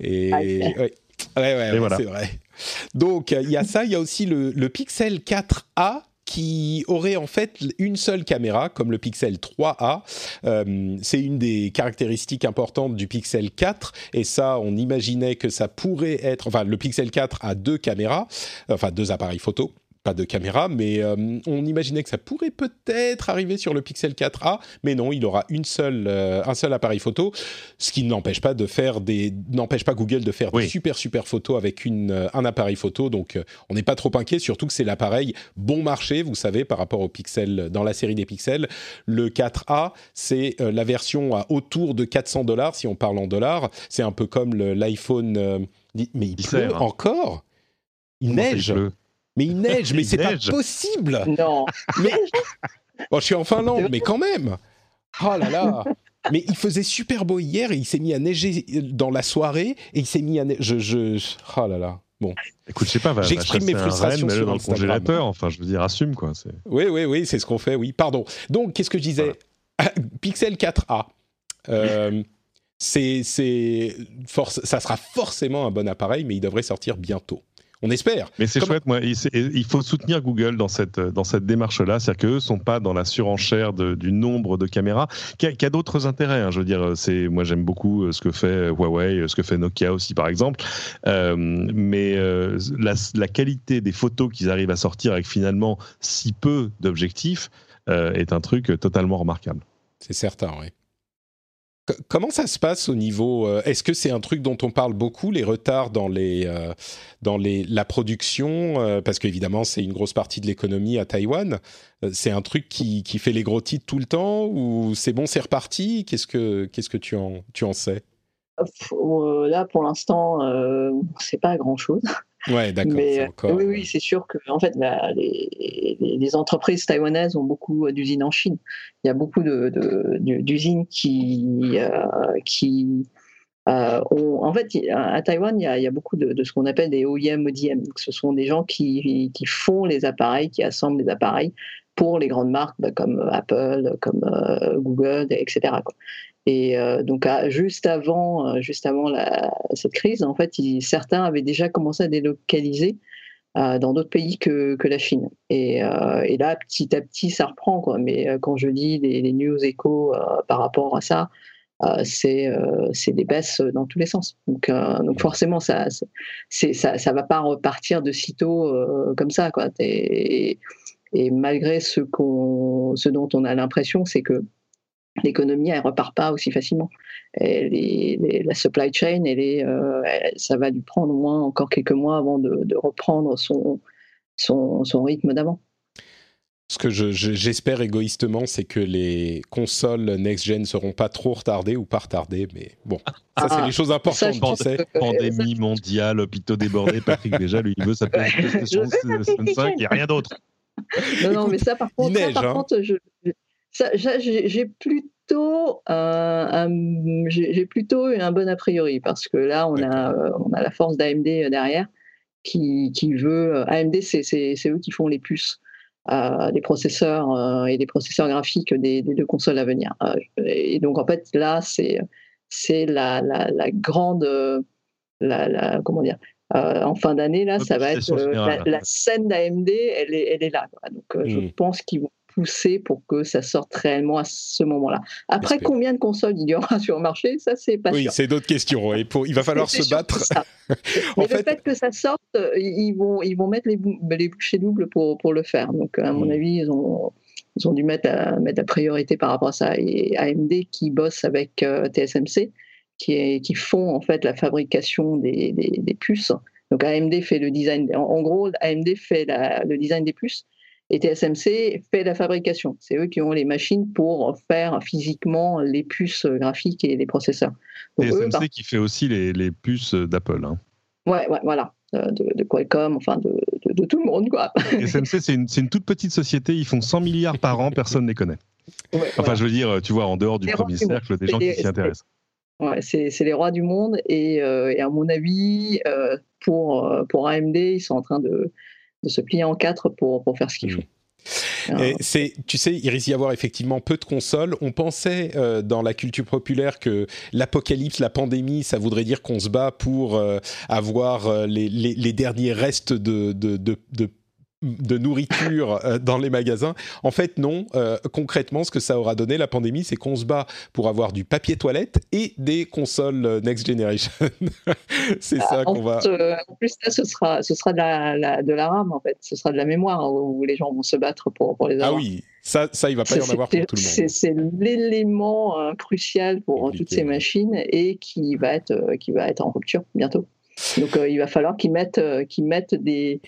Speaker 1: Et
Speaker 3: Ah,
Speaker 1: ouais, ouais, ouais, ouais,
Speaker 2: voilà.
Speaker 1: c'est vrai. Donc, il y a ça. Il y a aussi le, le Pixel 4a qui aurait en fait une seule caméra, comme le Pixel 3a. Euh, c'est une des caractéristiques importantes du Pixel 4, et ça, on imaginait que ça pourrait être. Enfin, le Pixel 4 a deux caméras, enfin deux appareils photo pas de caméra, mais euh, on imaginait que ça pourrait peut-être arriver sur le Pixel 4a, mais non, il aura une seule, euh, un seul appareil photo, ce qui n'empêche pas de faire des, n'empêche pas Google de faire des super super photos avec une, euh, un appareil photo, donc on n'est pas trop inquiet, surtout que c'est l'appareil bon marché, vous savez, par rapport au Pixel dans la série des Pixels. Le 4a, c'est la version à autour de 400 dollars, si on parle en dollars, c'est un peu comme l'iPhone, mais il pleut encore. Il neige. Mais il neige, mais c'est pas possible.
Speaker 3: Non.
Speaker 1: Mais bon, je suis en Finlande, mais quand même. Oh là là. Mais il faisait super beau hier et il s'est mis à neiger dans la soirée et il s'est mis à neiger. Je, je, oh là là. Bon.
Speaker 2: Écoute, je sais pas, j'exprime mes frustrations sur dans le congélateur. Enfin, je veux dire, assume quoi.
Speaker 1: Oui, oui, oui, c'est ce qu'on fait. Oui, pardon. Donc, qu'est-ce que je disais Pixel 4a. Euh, c'est, c'est, ça sera forcément un bon appareil, mais il devrait sortir bientôt. On espère.
Speaker 2: Mais c'est chouette, moi. Il, faut soutenir Google dans cette, dans cette démarche-là. C'est-à-dire qu'eux ne sont pas dans la surenchère du nombre de caméras, qui a, d'autres intérêts. Hein. Je veux dire, c'est, moi, j'aime beaucoup euh, ce que fait Huawei, ce que fait Nokia aussi, par exemple. Euh, mais euh, la, qualité des photos qu'ils arrivent à sortir avec finalement si peu d'objectifs est un truc totalement remarquable.
Speaker 1: C'est certain, oui. Comment ça se passe au niveau euh, Est-ce que c'est un truc dont on parle beaucoup, les retards dans les euh, dans les la production euh, Parce qu'évidemment, c'est une grosse partie de l'économie à Taïwan. c'est un truc qui, qui fait les gros titres tout le temps ou c'est bon, c'est reparti? Qu'est-ce que qu'est-ce que tu en tu en sais?
Speaker 3: Là, pour l'instant, c'est pas grand chose.
Speaker 1: Ouais, d'accord.
Speaker 3: Oui, oui, c'est sûr que en fait, les, entreprises taïwanaises ont beaucoup d'usines en Chine. Il y a beaucoup d'usines qui, euh, qui euh, ont, en fait, à Taïwan, il y a, il y a beaucoup de, ce qu'on appelle des OEM, ODM. Donc, ce sont des gens qui, qui, font les appareils, qui assemblent les appareils pour les grandes marques bah, comme Apple, comme euh, Google, etc. Quoi. Et euh, donc, juste avant, euh, cette crise, en fait, certains avaient déjà commencé à délocaliser euh, dans d'autres pays que, la Chine. Et, là, petit à petit, ça reprend. Mais quand je dis les, news échos par rapport à ça, c'est des baisses dans tous les sens. Donc, forcément, ça ne va pas repartir de sitôt comme ça. Et, malgré ce dont on a l'impression, c'est que l'économie elle repart pas aussi facilement. la supply chain, elle est, euh, ça va lui prendre au moins encore quelques mois avant de, reprendre son, son, rythme d'avant.
Speaker 1: Ce que j'espère égoïstement, c'est que les consoles next-gen seront pas trop retardées ou pas retardées, mais bon, ça c'est ah, les choses importantes.
Speaker 2: Pandémie mondiale, hôpitaux débordés, Patrick déjà, lui, il veut sa PlayStation 5, il n'y a rien d'autre.
Speaker 3: Non, non, mais ça par contre, ça, par hein. contre je, j'ai plutôt un, j'ai plutôt un bon a priori parce que là on a euh, on a la force d'AMD euh, derrière qui, qui veut euh, AMD c'est eux qui font les puces euh, des processeurs et des processeurs graphiques des, des, deux consoles à venir. Et donc en fait là c'est c'est la, la, la, grande la, la comment dire en fin d'année là ça va être la, scène d'AMD elle est elle est là donc je hmm. pense qu'ils vont pousser pour que ça sorte réellement à ce moment-là. Après, combien de consoles il y aura sur le marché Ça, c'est pas
Speaker 1: Oui, c'est d'autres questions. Et pour, il va falloir se battre.
Speaker 3: Mais le fait que ça sorte, euh, ils vont, ils vont mettre les, les bouchées doubles pour, pour le faire. Donc, à mon mm. avis, ils ont, ils ont dû mettre, à, mettre la priorité par rapport à ça. Et AMD qui bosse avec euh, TSMC, qui, est, qui font en fait la fabrication des, des, puces. Donc AMD fait le design. En, gros, AMD fait le design des puces et TSMC fait la fabrication. C'est eux qui ont les machines pour faire physiquement les puces graphiques et les processeurs.
Speaker 2: TSMC qui fait aussi les, puces d'Apple. Hein.
Speaker 3: Ouais, ouais, voilà. Euh, de, Qualcomm, enfin de, tout le monde. Quoi.
Speaker 2: TSMC, c'est une, toute petite société, ils font 100 milliards par an, personne ne les connaît. enfin, je veux dire, tu vois, en dehors du premier cercle, des gens qui s'y intéressent.
Speaker 3: Ouais, c'est les rois du monde et, euh, à mon avis, euh, pour, pour AMD, ils sont en train de, de se plier en quatre pour, pour faire ce qu'il mmh. faut.
Speaker 1: C'est, tu sais, il risque d'y avoir effectivement peu de consoles. On pensait euh, dans la culture populaire que l'apocalypse, la pandémie, ça voudrait dire qu'on se bat pour euh, avoir euh, les, les, les, derniers restes de, de, de, de de nourriture euh, dans les magasins. En fait, non. Euh, concrètement, ce que ça aura donné, la pandémie, c'est qu'on se bat pour avoir du papier toilette et des consoles euh, Next Generation. c'est ça qu'on va...
Speaker 3: en plus, là, ce sera, ce sera de, la, de la RAM, en fait. Ce sera de la mémoire hein, où les gens vont se battre pour, pour les
Speaker 1: ah avoir. Ah oui, ça, ça il va pas y en avoir pour tout le monde.
Speaker 3: C'est l'élément crucial pour toutes ces machines et qui va, être, qui va être en rupture bientôt. Donc euh, il va falloir qu'ils mettent, euh, mettent des,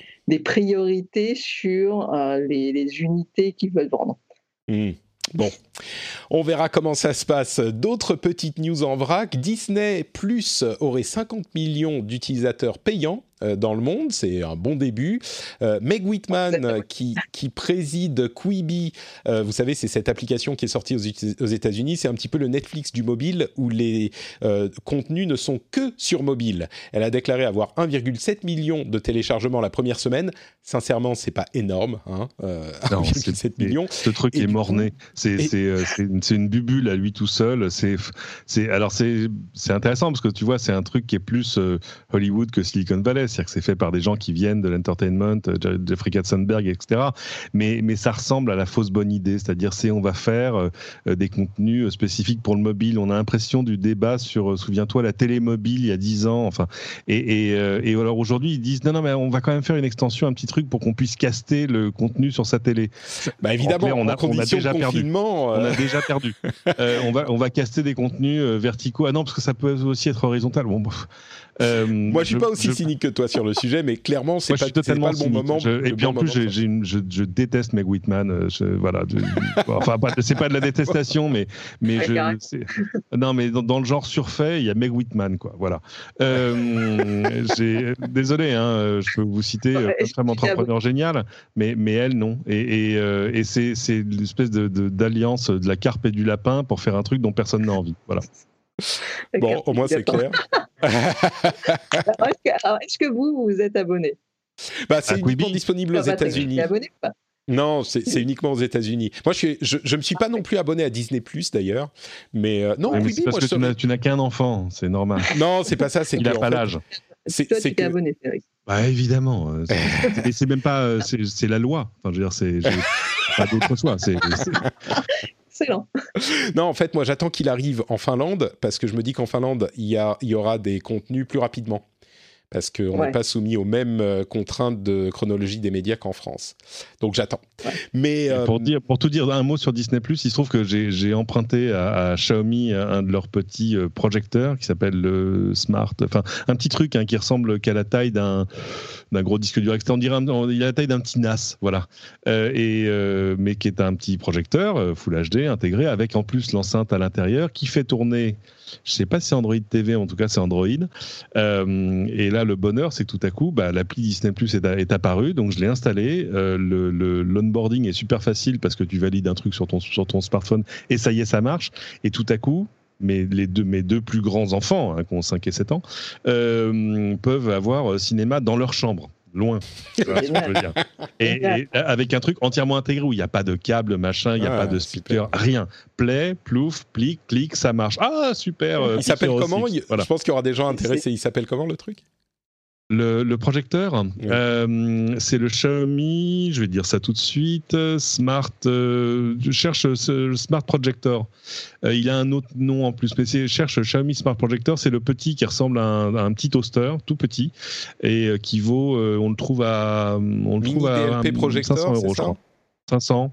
Speaker 3: priorités sur euh, les, unités qu'ils veulent vendre.
Speaker 1: Mmh. Bon, on verra comment ça se passe. D'autres petites news en vrac. Disney Plus aurait 50 millions d'utilisateurs payants dans le monde, c'est un bon début. Euh, Meg Whitman, qui, qui, préside Quibi, euh, vous savez, c'est cette application qui est sortie aux, États-Unis, c'est un petit peu le Netflix du mobile où les contenus ne sont que sur mobile. Elle a déclaré avoir 1,7 million de téléchargements la première semaine. Sincèrement, c'est pas énorme, hein, 1,7 millions.
Speaker 2: Ce truc est morné. C'est une, une, bubule à lui tout seul. C'est alors c'est intéressant parce que tu vois, c'est un truc qui est plus Hollywood que Silicon Valley c'est-à-dire que c'est fait par des gens qui viennent de l'entertainment, euh, Jeffrey Katzenberg, etc. Mais, mais ça ressemble à la fausse bonne idée, c'est-à-dire c'est on va faire euh, euh, des contenus spécifiques pour le mobile. On a l'impression du débat sur, souviens-toi, la télé mobile il y a 10 ans. Enfin, et, et, alors aujourd'hui ils disent non non mais on va quand même faire une extension, un petit truc pour qu'on puisse caster le contenu sur sa télé.
Speaker 1: Bah évidemment, on, a, on a, déjà perdu.
Speaker 2: On a déjà perdu. on va on va caster des contenus verticaux. Ah non parce que ça peut aussi être horizontal. Bon,
Speaker 1: euh, Moi, je suis pas aussi cynique que toi sur le sujet, mais clairement, c'est pas, pas le bon moment.
Speaker 2: et puis en plus, je, déteste Meg Whitman. Euh, voilà, enfin, c'est pas de la détestation, mais mais je, non, mais dans, le genre surfait, il y a Meg Whitman, quoi. Voilà. Euh, désolé, hein, je peux vous citer ouais, un entrepreneur génial, mais mais elle non. Et, et, et c'est l'espèce de d'alliance de, de la carpe et du lapin pour faire un truc dont personne n'a envie. Voilà.
Speaker 1: Bon, au moins c'est clair.
Speaker 3: Est-ce que vous, vous êtes abonné?
Speaker 1: Bah, C'est uniquement disponible aux États-Unis.
Speaker 3: abonné ou pas?
Speaker 1: Non, c'est uniquement aux États-Unis. Moi, je, je, me suis pas non plus abonné à Disney Plus d'ailleurs, mais euh, non.
Speaker 2: Oui, parce que tu n'as qu'un enfant, c'est normal.
Speaker 1: Non, c'est pas ça. C'est
Speaker 2: il n'a pas l'âge.
Speaker 3: C'est toi, tu t'es abonné, Cédric.
Speaker 2: Bah évidemment. Euh, c'est même pas, euh, c'est la loi. Enfin, je veux dire, c'est pas d'autre choix. C'est
Speaker 1: Non, en fait, moi, j'attends qu'il arrive en Finlande parce que je me dis qu'en Finlande, il y, il y aura des contenus plus rapidement parce qu'on n'est pas soumis aux mêmes euh, contraintes de chronologie des médias qu'en France. Donc j'attends. Mais
Speaker 2: pour, euh, dire, pour tout dire un mot sur Disney+, il se trouve que j'ai emprunté à, Xiaomi un de leurs petits euh, projecteurs qui s'appelle le Smart, enfin un petit truc hein, qui ressemble qu'à la taille d'un gros disque dur externe. On dirait il a la taille d'un petit NAS, voilà. et mais qui est un petit projecteur Full HD intégré avec en plus l'enceinte à l'intérieur qui fait tourner je sais pas si c'est Android TV, en tout cas c'est Android. Euh, et là, le bonheur, c'est que tout à coup, bah, l'appli Disney Plus est, apparue, donc je l'ai installé. Euh, le l'onboarding est super facile parce que tu valides un truc sur ton smartphone et ça y est, ça marche. Et tout à coup, mes, les deux, mes deux plus grands enfants, hein, qui ont 5 et 7 ans, euh, peuvent avoir cinéma dans leur chambre loin. Et, avec un truc entièrement intégré où il n'y a pas de câble, machin, il n'y a pas de speaker, rien. Play, plouf, clic, clic, ça marche. Ah, super.
Speaker 1: Il s'appelle comment? Je pense qu'il y aura des gens intéressés. Il s'appelle comment le truc?
Speaker 2: Le, projecteur, euh, c'est le Xiaomi, je vais dire ça tout de suite, Smart, euh, je cherche ce Smart Projector. Euh, il a un autre nom en plus, mais c'est, cherche Xiaomi Smart Projector, c'est le petit qui ressemble à un, petit toaster, tout petit, et qui vaut, on le trouve à, on le trouve à 500 euros, je crois. 500,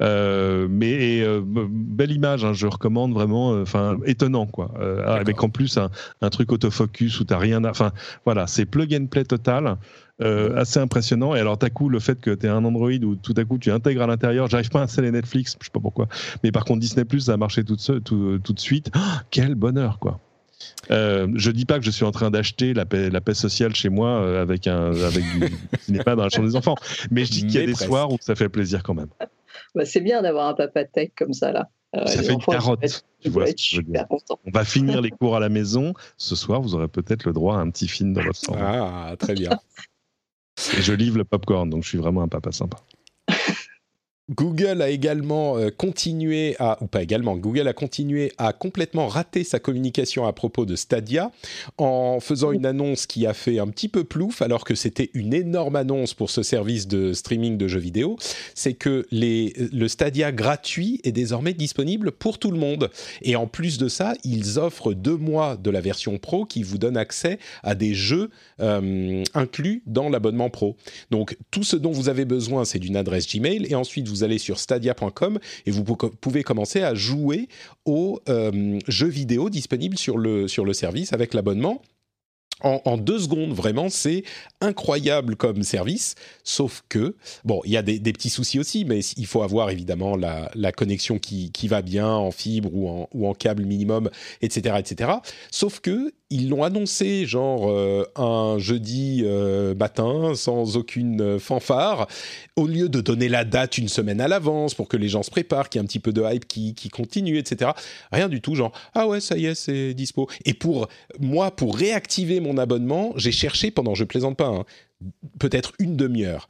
Speaker 2: euh, mais euh, belle image, hein, je recommande vraiment. Euh, enfin, étonnant quoi. avec en plus un, truc autofocus où t'as rien. Enfin, voilà, c'est plug and play total. assez impressionnant. Et alors, à coup, le fait que tu un Android où tout à coup tu intègres à l'intérieur, j'arrive pas à installer Netflix, je sais pas pourquoi, mais par contre Disney Plus, ça a marché tout, tout, tout de suite. Oh, quel bonheur, quoi. Euh, je dis pas que je suis en train d'acheter la paix, la paix sociale chez moi avec un avec du cinéma dans la chambre des enfants, mais je dis qu'il y a des soirs où ça fait plaisir quand même.
Speaker 3: Bah, c'est bien d'avoir un papa tech comme ça là.
Speaker 2: Euh, ça fait une carotte. Tu vois On va finir les cours à la maison. Ce soir, vous aurez peut-être le droit à un petit film dans votre chambre.
Speaker 1: Ah, très bien.
Speaker 2: Et je livre le popcorn, donc je suis vraiment un papa sympa.
Speaker 1: Google a également euh, continué à, ou pas également, Google a continué à complètement rater sa communication à propos de Stadia en faisant une annonce qui a fait un petit peu plouf alors que c'était une énorme annonce pour ce service de streaming de jeux vidéo. C'est que les, le Stadia gratuit est désormais disponible pour tout le monde. Et en plus de ça, ils offrent deux mois de la version pro qui vous donne accès à des jeux euh, inclus dans l'abonnement pro. Donc tout ce dont vous avez besoin, c'est d'une adresse Gmail et ensuite vous allez sur stadia.com et vous pouvez commencer à jouer aux euh, jeux vidéo disponibles sur le, sur le service avec l'abonnement. En, deux secondes, vraiment, c'est incroyable comme service. Sauf que, bon, il y a des, petits soucis aussi, mais il faut avoir évidemment la, connexion qui, va bien en fibre ou en, câble minimum, etc., etc. Sauf que ils l'ont annoncé genre euh, un jeudi euh, matin sans aucune fanfare, au lieu de donner la date une semaine à l'avance pour que les gens se préparent, qu'il y ait un petit peu de hype qui, qui continue, etc. Rien du tout, genre ah ouais ça y est c'est dispo. Et pour moi pour réactiver mon abonnement, j'ai cherché pendant je plaisante pas hein, peut-être une demi-heure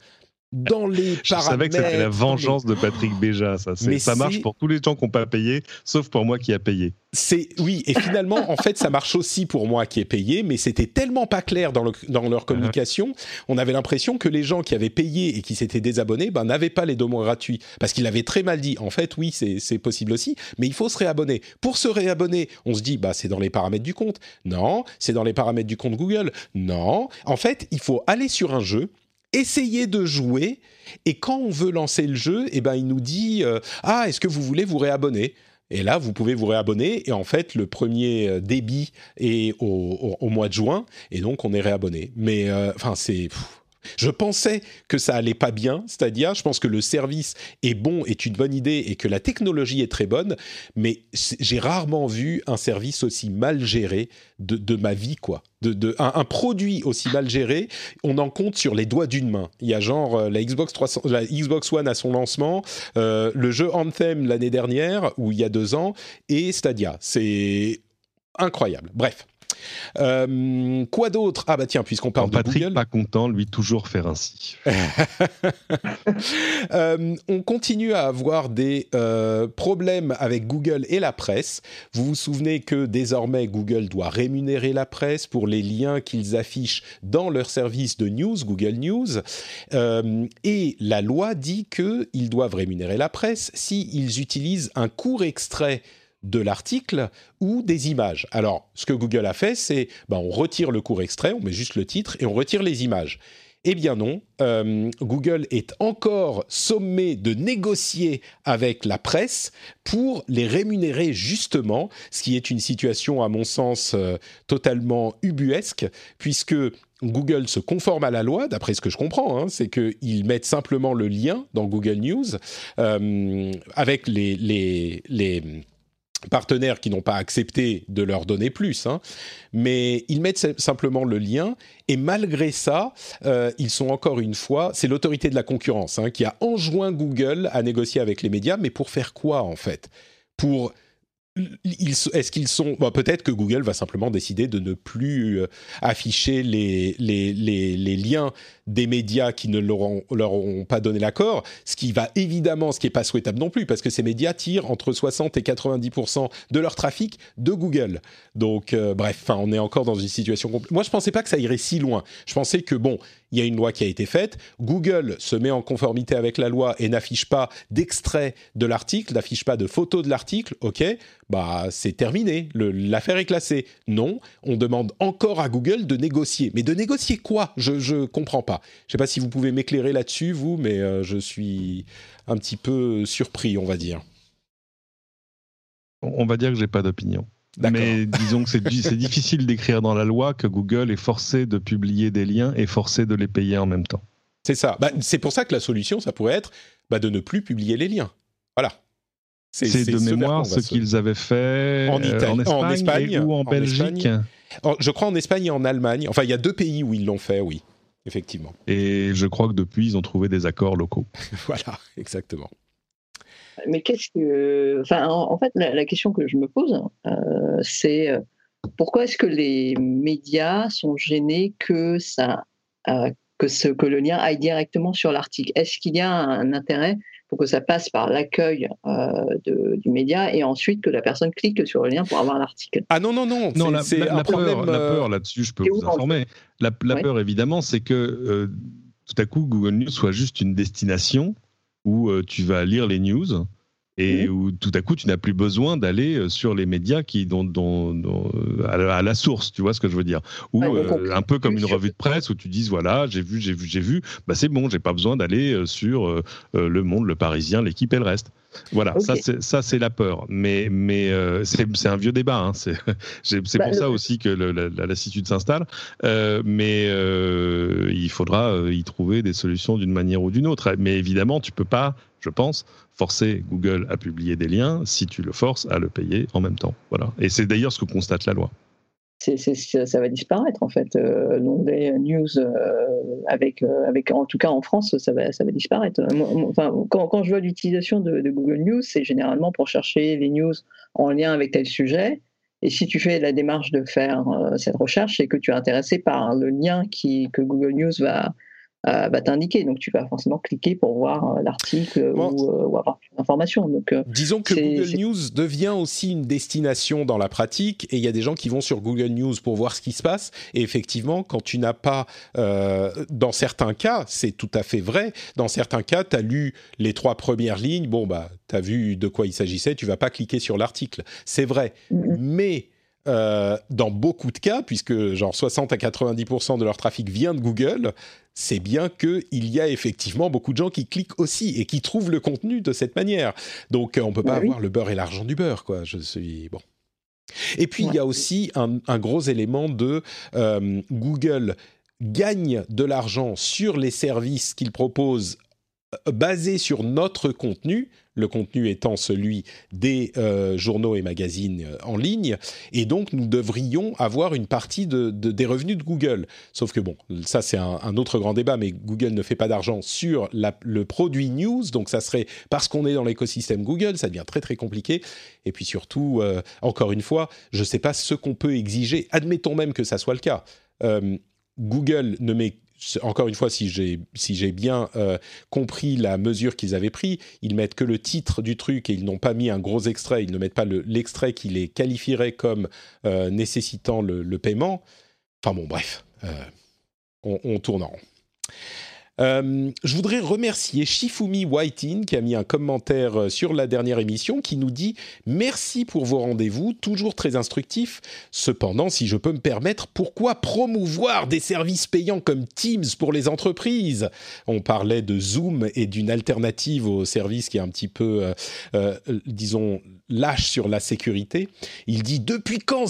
Speaker 1: dans les
Speaker 2: Je savais que c'était la vengeance de Patrick Béja, ça. ça marche pour tous les gens qui n'ont pas payé, sauf pour moi qui a payé.
Speaker 1: C'est oui, et finalement, en fait, ça marche aussi pour moi qui ai payé, mais c'était tellement pas clair dans, le, dans leur communication, on avait l'impression que les gens qui avaient payé et qui s'étaient désabonnés, ben, n'avaient pas les deux mois gratuits, parce qu'ils l'avaient très mal dit. En fait, oui, c'est possible aussi, mais il faut se réabonner. Pour se réabonner, on se dit, bah, c'est dans les paramètres du compte. Non, c'est dans les paramètres du compte Google. Non, en fait, il faut aller sur un jeu essayer de jouer. Et quand on veut lancer le jeu, eh ben, il nous dit euh, Ah, est-ce que vous voulez vous réabonner? Et là, vous pouvez vous réabonner. Et en fait, le premier euh, débit est au, mois de juin. Et donc, on est réabonné. Mais, euh, enfin, c'est. Je pensais que ça allait pas bien, c'est-à-dire, je pense que le service est bon, est une bonne idée et que la technologie est très bonne, mais j'ai rarement vu un service aussi mal géré de, ma vie, quoi. De, un, produit aussi mal géré, on en compte sur les doigts d'une main. Il y a genre euh, la Xbox 300, la Xbox One à son lancement, euh, le jeu Anthem l'année dernière ou il y a deux ans, et Stadia. C'est incroyable. Bref. Euh, quoi d'autre? Ah bah tiens, puisqu'on parle de
Speaker 2: Patrick
Speaker 1: Google...
Speaker 2: pas content, lui toujours faire ainsi.
Speaker 1: Euh, on continue à avoir des euh, problèmes avec Google et la presse. Vous vous souvenez que désormais Google doit rémunérer la presse pour les liens qu'ils affichent dans leur service de news, Google News. et la loi dit qu'ils doivent rémunérer la presse s'ils utilisent un court extrait de l'article ou des images. Alors, ce que Google a fait, c'est ben, on retire le court extrait, on met juste le titre et on retire les images. Eh bien non, euh, Google est encore sommé de négocier avec la presse pour les rémunérer justement, ce qui est une situation à mon sens euh, totalement ubuesque, puisque Google se conforme à la loi, d'après ce que je comprends, hein, c'est qu'ils mettent simplement le lien dans Google News euh, avec les, les, les partenaires qui n'ont pas accepté de leur donner plus, hein. mais ils mettent simplement le lien et malgré ça, euh, ils sont encore une fois, c'est l'autorité de la concurrence hein, qui a enjoint Google à négocier avec les médias, mais pour faire quoi en fait? Pour est-ce qu'ils sont bah, peut-être que Google va simplement décider de ne plus euh, afficher les, liens des médias qui ne leur ont, pas donné l'accord, ce qui va évidemment, ce qui est pas souhaitable non plus, parce que ces médias tirent entre 60 et 90 de leur trafic de Google. Donc, euh, bref, on est encore dans une situation. Moi, je pensais pas que ça irait si loin. Je pensais que bon, il y a une loi qui a été faite. Google se met en conformité avec la loi et n'affiche pas d'extrait de l'article, n'affiche pas de photo de l'article. Ok, bah c'est terminé. L'affaire est classée. Non, on demande encore à Google de négocier. Mais de négocier quoi? Je je comprends pas. Je sais pas si vous pouvez m'éclairer là-dessus, vous, mais euh, je suis un petit peu surpris, on va dire.
Speaker 2: On va dire que j'ai pas d'opinion. Mais disons que c'est difficile d'écrire dans la loi que Google est forcé de publier des liens et forcé de les payer en même temps.
Speaker 1: C'est ça. Bah, c'est pour ça que la solution, ça pourrait être bah, de ne plus publier les liens. Voilà.
Speaker 2: C'est de mémoire ce qu'ils avaient fait en, euh, en, Espagne, ou en, Belgique.
Speaker 1: je crois en Espagne et en Allemagne. Enfin, il y a deux pays où ils l'ont fait, oui, effectivement.
Speaker 2: Et je crois que depuis, ils ont trouvé des accords locaux.
Speaker 1: voilà, exactement.
Speaker 3: Mais qu'est-ce que. Enfin, en, fait, la, question que je me pose, euh, c'est euh, pourquoi est-ce que les médias sont gênés que, ça, euh, que, ce, que le lien aille directement sur l'article? Est-ce qu'il y a un intérêt faut que ça passe par l'accueil du média et ensuite que la personne clique sur le lien pour avoir l'article?
Speaker 1: Ah non, non, non,
Speaker 2: non la, peur, là-dessus, je peux vous informer. La, peur, évidemment, c'est que tout à coup, Google News soit juste une destination où tu vas lire les news et où tout à coup tu n'as plus besoin d'aller euh, sur les médias qui dont, à, la, source tu vois ce que je veux dire? Ou euh, un peu comme une revue de presse où tu dis voilà j'ai vu j'ai vu j'ai vu bah c'est bon j'ai pas besoin d'aller euh, sur le Monde le Parisien l'équipe et le reste. Voilà ça c'est ça c'est la peur. Mais mais c'est un vieux débat hein. c'est c'est bah, pour ça aussi que la, lassitude s'installe. Mais il faudra y trouver des solutions d'une manière ou d'une autre. Mais évidemment tu peux pas je pense, forcer Google à publier des liens si tu le forces à le payer en même temps. Voilà. Et c'est d'ailleurs ce que constate la loi.
Speaker 3: ça va disparaître en fait. Euh, l'onglet news euh, avec, euh, avec, en tout cas en France, ça va, ça va disparaître. Enfin, quand, je vois l'utilisation de, Google News, c'est généralement pour chercher les news en lien avec tel sujet. Et si tu fais la démarche de faire cette recherche, c'est que tu es intéressé par le lien qui, que Google News va, euh, va t'indiquer. Donc tu vas forcément cliquer pour voir euh, l'article euh, ou, avoir plus d'informations. Donc,
Speaker 1: Disons que Google News devient aussi une destination dans la pratique et il y a des gens qui vont sur Google News pour voir ce qui se passe. Et effectivement, quand tu n'as pas, dans certains cas, c'est tout à fait vrai, dans certains cas, tu as lu les trois premières lignes, bon, bah, tu as vu de quoi il s'agissait, tu vas pas cliquer sur l'article. C'est vrai. Mais dans beaucoup de cas, puisque genre 60 à 90% de leur trafic vient de Google, c'est bien qu'il y a effectivement beaucoup de gens qui cliquent aussi et qui trouvent le contenu de cette manière. Donc, euh, on ne peut pas bah avoir le beurre et l'argent du beurre, quoi. Je suis bon. Et puis, il y a aussi un, gros élément de euh, Google gagne de l'argent sur les services qu'il propose basés sur notre contenu, le contenu étant celui des euh, journaux et magazines euh, en ligne, et donc nous devrions avoir une partie de, des revenus de Google. Sauf que bon, ça c'est un, autre grand débat, mais Google ne fait pas d'argent sur le produit news, donc ça serait parce qu'on est dans l'écosystème Google, ça devient très très compliqué. Et puis surtout, euh, encore une fois, je ne sais pas ce qu'on peut exiger. Admettons même que ça soit le cas. Google ne met encore une fois, si j'ai bien euh, compris la mesure qu'ils avaient pris, ils mettent que le titre du truc et ils n'ont pas mis un gros extrait, ils ne mettent pas l'extrait qui les qualifierait comme euh, nécessitant le, paiement. Enfin bon, bref, euh, on, tourne en rond. Euh, je voudrais remercier Shifumi Whiting qui a mis un commentaire euh, sur la dernière émission qui nous dit merci pour vos rendez-vous, toujours très instructifs. Cependant, si je peux me permettre, pourquoi promouvoir des services payants comme Teams pour les entreprises? On parlait de Zoom et d'une alternative au service qui est un petit peu, euh, disons, lâche sur la sécurité. Il dit depuis quand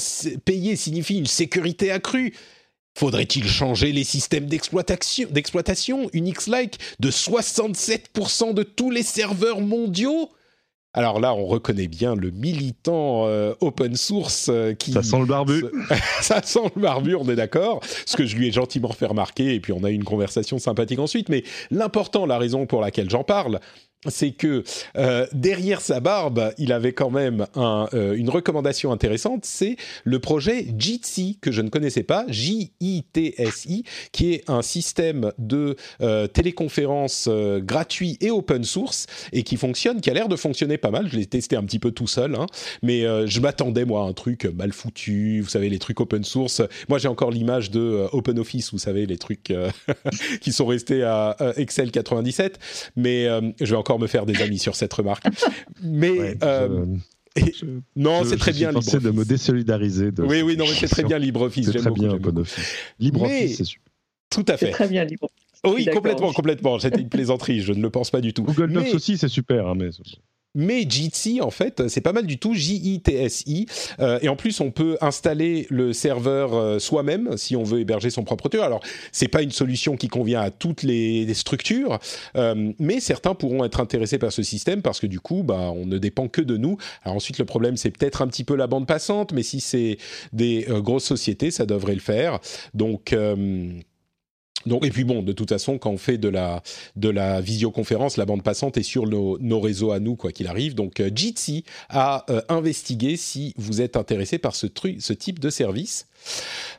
Speaker 1: payer signifie une sécurité accrue? Faudrait-il changer les systèmes d'exploitation Unix-like de 67% de tous les serveurs mondiaux? Alors là, on reconnaît bien le militant euh, open source euh, qui...
Speaker 2: Ça sent le barbu.
Speaker 1: Ça sent le barbu, on est d'accord. Ce que je lui ai gentiment fait remarquer, et puis on a eu une conversation sympathique ensuite. Mais l'important, la raison pour laquelle j'en parle, c'est que euh, derrière sa barbe, il avait quand même euh, une recommandation intéressante, c'est le projet Jitsi, que je ne connaissais pas, J-I-T-S-I, qui est un système de euh, téléconférence gratuit et open source, et qui fonctionne, qui a l'air de fonctionner pas mal. Je l'ai testé un petit peu tout seul, hein, mais je m'attendais, moi, à un truc mal foutu, vous savez, les trucs open source. Moi, j'ai encore l'image de OpenOffice, vous savez, les trucs qui sont restés à Excel 97, mais je vais encore me faire des amis sur cette remarque. Mais euh, non, c'est très bien
Speaker 2: LibreOffice. de me désolidariser. De
Speaker 1: oui, oui, non, mais c'est très bien LibreOffice.
Speaker 2: C'est très bien OpenOffice. LibreOffice, c'est super.
Speaker 1: Tout à fait.
Speaker 3: très bien LibreOffice.
Speaker 1: Oui, complètement, complètement. C'était une plaisanterie, je ne le pense pas du tout.
Speaker 2: Google Docs aussi, c'est super. Hein, mais...
Speaker 1: Mais Jitsi, en fait, c'est pas mal du tout, J-I-T-S-I. Euh, et en plus, on peut installer le serveur euh, soi-même si on veut héberger son propre truc. Alors, c'est pas une solution qui convient à toutes les, structures, euh, mais certains pourront être intéressés par ce système parce que du coup, bah, on ne dépend que de nous. Alors ensuite, le problème, c'est peut-être un petit peu la bande passante, mais si c'est des grosses sociétés, ça devrait le faire. Donc et puis bon, de toute façon, quand on fait de la, visioconférence, la bande passante est sur nos, réseaux à nous, quoi qu'il arrive. Donc, euh, Jitsi a euh, investigué si vous êtes intéressé par ce type de service.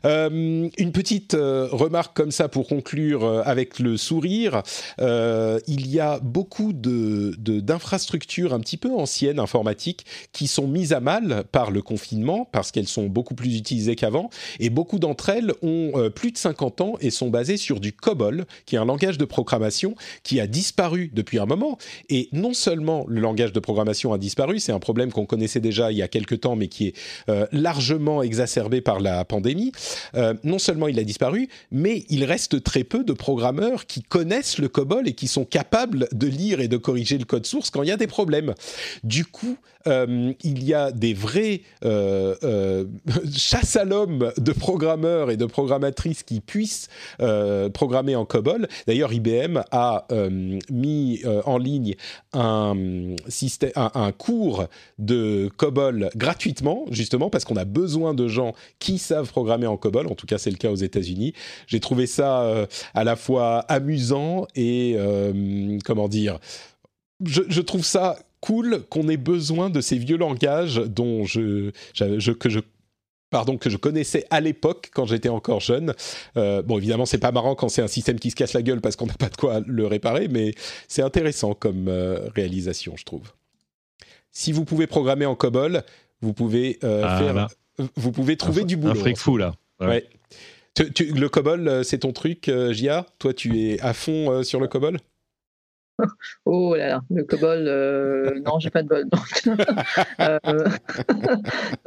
Speaker 1: Euh, une petite euh, remarque comme ça pour conclure euh, avec le sourire. il y a beaucoup de, d'infrastructures un petit peu anciennes informatiques qui sont mises à mal par le confinement parce qu'elles sont beaucoup plus utilisées qu'avant et beaucoup d'entre elles ont plus de 50 ans et sont basées sur du COBOL qui est un langage de programmation qui a disparu depuis un moment et non seulement le langage de programmation a disparu, c'est un problème qu'on connaissait déjà il y a quelques temps mais qui est largement exacerbé par la pandémie. Euh, non seulement il a disparu, mais il reste très peu de programmeurs qui connaissent le COBOL et qui sont capables de lire et de corriger le code source quand il y a des problèmes. Du coup, euh, il y a des vrais euh, euh chasses à l'homme de programmeurs et de programmatrices qui puissent programmer en COBOL. D'ailleurs, IBM a mis en ligne un, cours de COBOL gratuitement, justement parce qu'on a besoin de gens qui savent programmer en COBOL. En tout cas, c'est le cas aux États-Unis. J'ai trouvé ça à la fois amusant et comment dire. Je, trouve ça cool qu'on ait besoin de ces vieux langages dont je, que je pardon, que je connaissais à l'époque quand j'étais encore jeune. Euh, bon, évidemment, c'est pas marrant quand c'est un système qui se casse la gueule parce qu'on n'a pas de quoi le réparer, mais c'est intéressant comme euh, réalisation, je trouve. Si vous pouvez programmer en COBOL, vous pouvez euh, ah, faire, vous pouvez trouver du boulot. Un
Speaker 2: fric fou là.
Speaker 1: Ouais. le COBOL, c'est ton truc, Gia Toi, tu es à fond sur le COBOL?
Speaker 3: Oh là là, le COBOL, euh, non, j'ai pas de bol. Euh,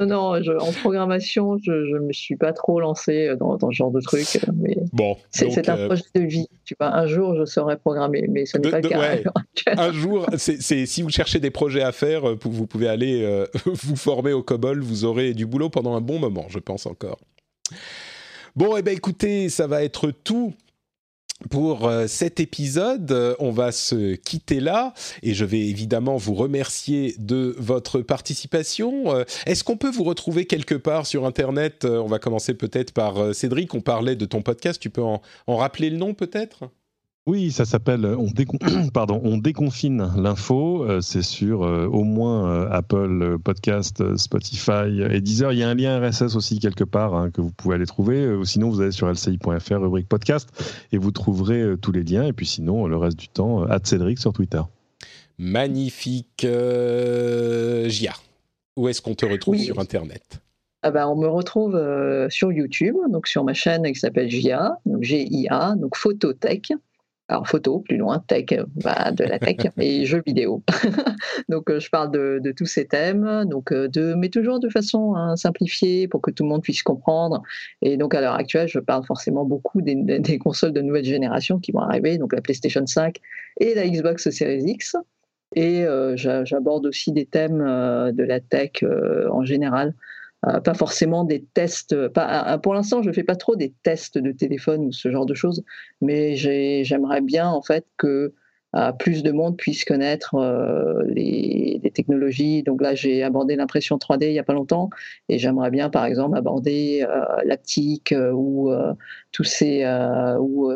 Speaker 3: non, non, en programmation, je ne me suis pas trop lancé dans, ce genre de truc. Mais
Speaker 1: bon,
Speaker 3: c'est un projet de vie. Tu vois, un jour, je saurais programmer, mais ce n'est pas le cas.
Speaker 1: un jour, c'est si vous cherchez des projets à faire, euh, vous pouvez aller vous former au COBOL. Vous aurez du boulot pendant un bon moment, je pense encore. Bon, eh ben écoutez, ça va être tout pour euh, cet épisode. Euh, on va se quitter là et je vais évidemment vous remercier de votre participation. Euh, est-ce qu'on peut vous retrouver quelque part sur Internet? On va commencer peut-être par Cédric. On parlait de ton podcast. Tu peux en, en rappeler le nom peut-être?
Speaker 2: Oui, ça s'appelle on, Pardon, on déconfine l'info. Euh, c'est sur euh, au moins euh, Apple Podcast, Spotify et Deezer. Il y a un lien RSS aussi quelque part hein, que vous pouvez aller trouver. sinon, vous allez sur lci.fr, rubrique podcast, et vous trouverez tous les liens. Et puis sinon, le reste du temps, à Cédric sur Twitter.
Speaker 1: Magnifique. Gia, où est-ce qu'on te retrouve sur Internet?
Speaker 3: Ah bah, on me retrouve sur YouTube, donc sur ma chaîne qui s'appelle GIA, donc G-I-A, donc Phototech alors photo, plus loin, tech, bah, de la tech et jeux vidéo. donc euh, je parle de, tous ces thèmes, donc euh, de, mais toujours de façon hein, simplifiée pour que tout le monde puisse comprendre. Et donc à l'heure actuelle, je parle forcément beaucoup des, des, consoles de nouvelle génération qui vont arriver, donc la PlayStation 5 et la Xbox Series X. Et euh, j'aborde aussi des thèmes de la tech en général. Euh, pas forcément des tests. Pas, euh, pour l'instant, je ne fais pas trop des tests de téléphone ou ce genre de choses, mais j'aimerais bien en fait que euh, plus de monde puisse connaître les, technologies. Donc là, j'ai abordé l'impression 3D il n'y a pas longtemps, et j'aimerais bien, par exemple, aborder l'aptique ou tous ces ou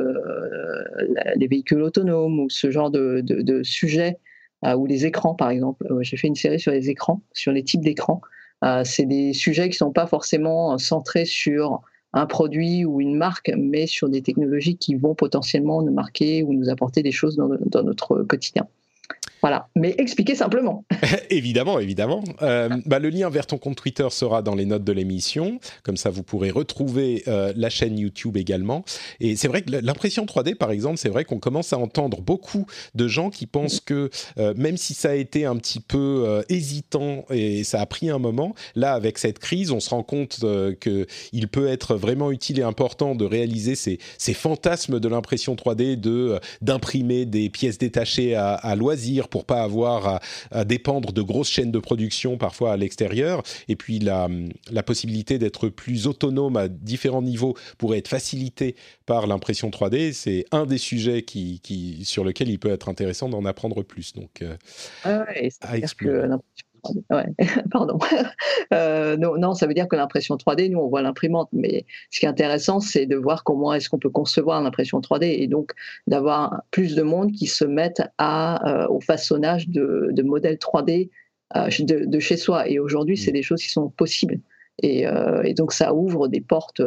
Speaker 3: les véhicules autonomes ou ce genre de sujets ou les écrans, par exemple. J'ai fait une série sur les écrans, sur les types d'écrans. Euh, c'est des sujets qui ne sont pas forcément centrés sur un produit ou une marque, mais sur des technologies qui vont potentiellement nous marquer ou nous apporter des choses dans notre quotidien. Voilà, mais expliquer simplement.
Speaker 1: évidemment, évidemment. Euh, bah, le lien vers ton compte Twitter sera dans les notes de l'émission, comme ça vous pourrez retrouver euh, la chaîne YouTube également. Et c'est vrai que l'impression 3D, par exemple, c'est vrai qu'on commence à entendre beaucoup de gens qui pensent que euh, même si ça a été un petit peu hésitant et ça a pris un moment, là avec cette crise, on se rend compte que il peut être vraiment utile et important de réaliser ces, ces fantasmes de l'impression 3D, de d'imprimer des pièces détachées à loisir pour pas avoir à, dépendre de grosses chaînes de production parfois à l'extérieur. Et puis la, la possibilité d'être plus autonome à différents niveaux pourrait être facilitée par l'impression 3D. C'est un des sujets qui, qui, sur lequel il peut être intéressant d'en apprendre plus. Donc,
Speaker 3: euh, ah à explorer. Ouais, pardon. Euh, non, non, ça veut dire que l'impression 3D, nous, on voit l'imprimante, mais ce qui est intéressant, c'est de voir comment est-ce qu'on peut concevoir l'impression 3D et donc d'avoir plus de monde qui se mettent à, euh, au façonnage de, de modèles 3D euh, de, de, chez soi. Et aujourd'hui, c'est mm. des choses qui sont possibles. Et, donc ça ouvre des portes,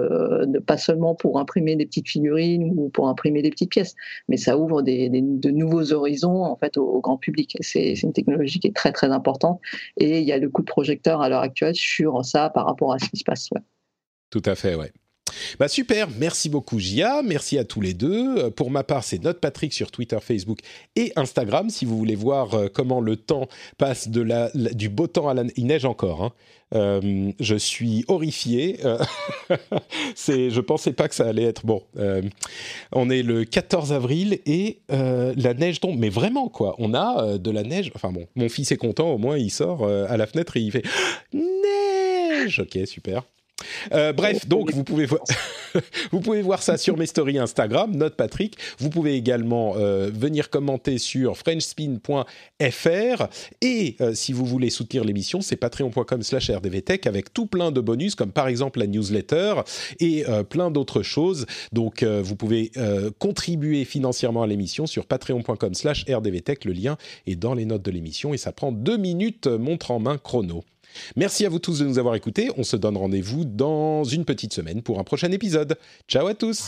Speaker 3: pas seulement pour imprimer des petites figurines ou pour imprimer des petites pièces, mais ça ouvre des, de nouveaux horizons en fait au, grand public. C'est une technologie qui est très très importante et il y a le coup de projecteur à l'heure actuelle sur ça par rapport à ce qui se passe.
Speaker 1: Tout à fait, ouais. Bah super, merci beaucoup Gia, merci à tous les deux. Euh, pour ma part, c'est Note Patrick sur Twitter, Facebook et Instagram. Si vous voulez voir euh, comment le temps passe de la, du beau temps à la... Il neige encore, hein. Euh, je suis horrifié. c'est, je pensais pas que ça allait être bon. on est le 14 avril et la neige tombe, mais vraiment quoi. On a de la neige. Enfin bon, mon fils est content. Au moins, il sort à la fenêtre et il fait neige. Ok, super. Euh, bref, donc vous pouvez, voir vous pouvez voir ça sur mes stories Instagram, Note Patrick. Vous pouvez également euh, venir commenter sur frenchspin.fr. Et euh, si vous voulez soutenir l'émission, c'est patreon.com slash rdvtech avec tout plein de bonus, comme par exemple la newsletter et plein d'autres choses. Donc vous pouvez contribuer financièrement à l'émission sur patreon.com slash rdvtech. Le lien est dans les notes de l'émission et ça prend deux minutes montre en main chrono. Merci à vous tous de nous avoir écoutés. On se donne rendez-vous dans une petite semaine pour un prochain épisode. Ciao à tous.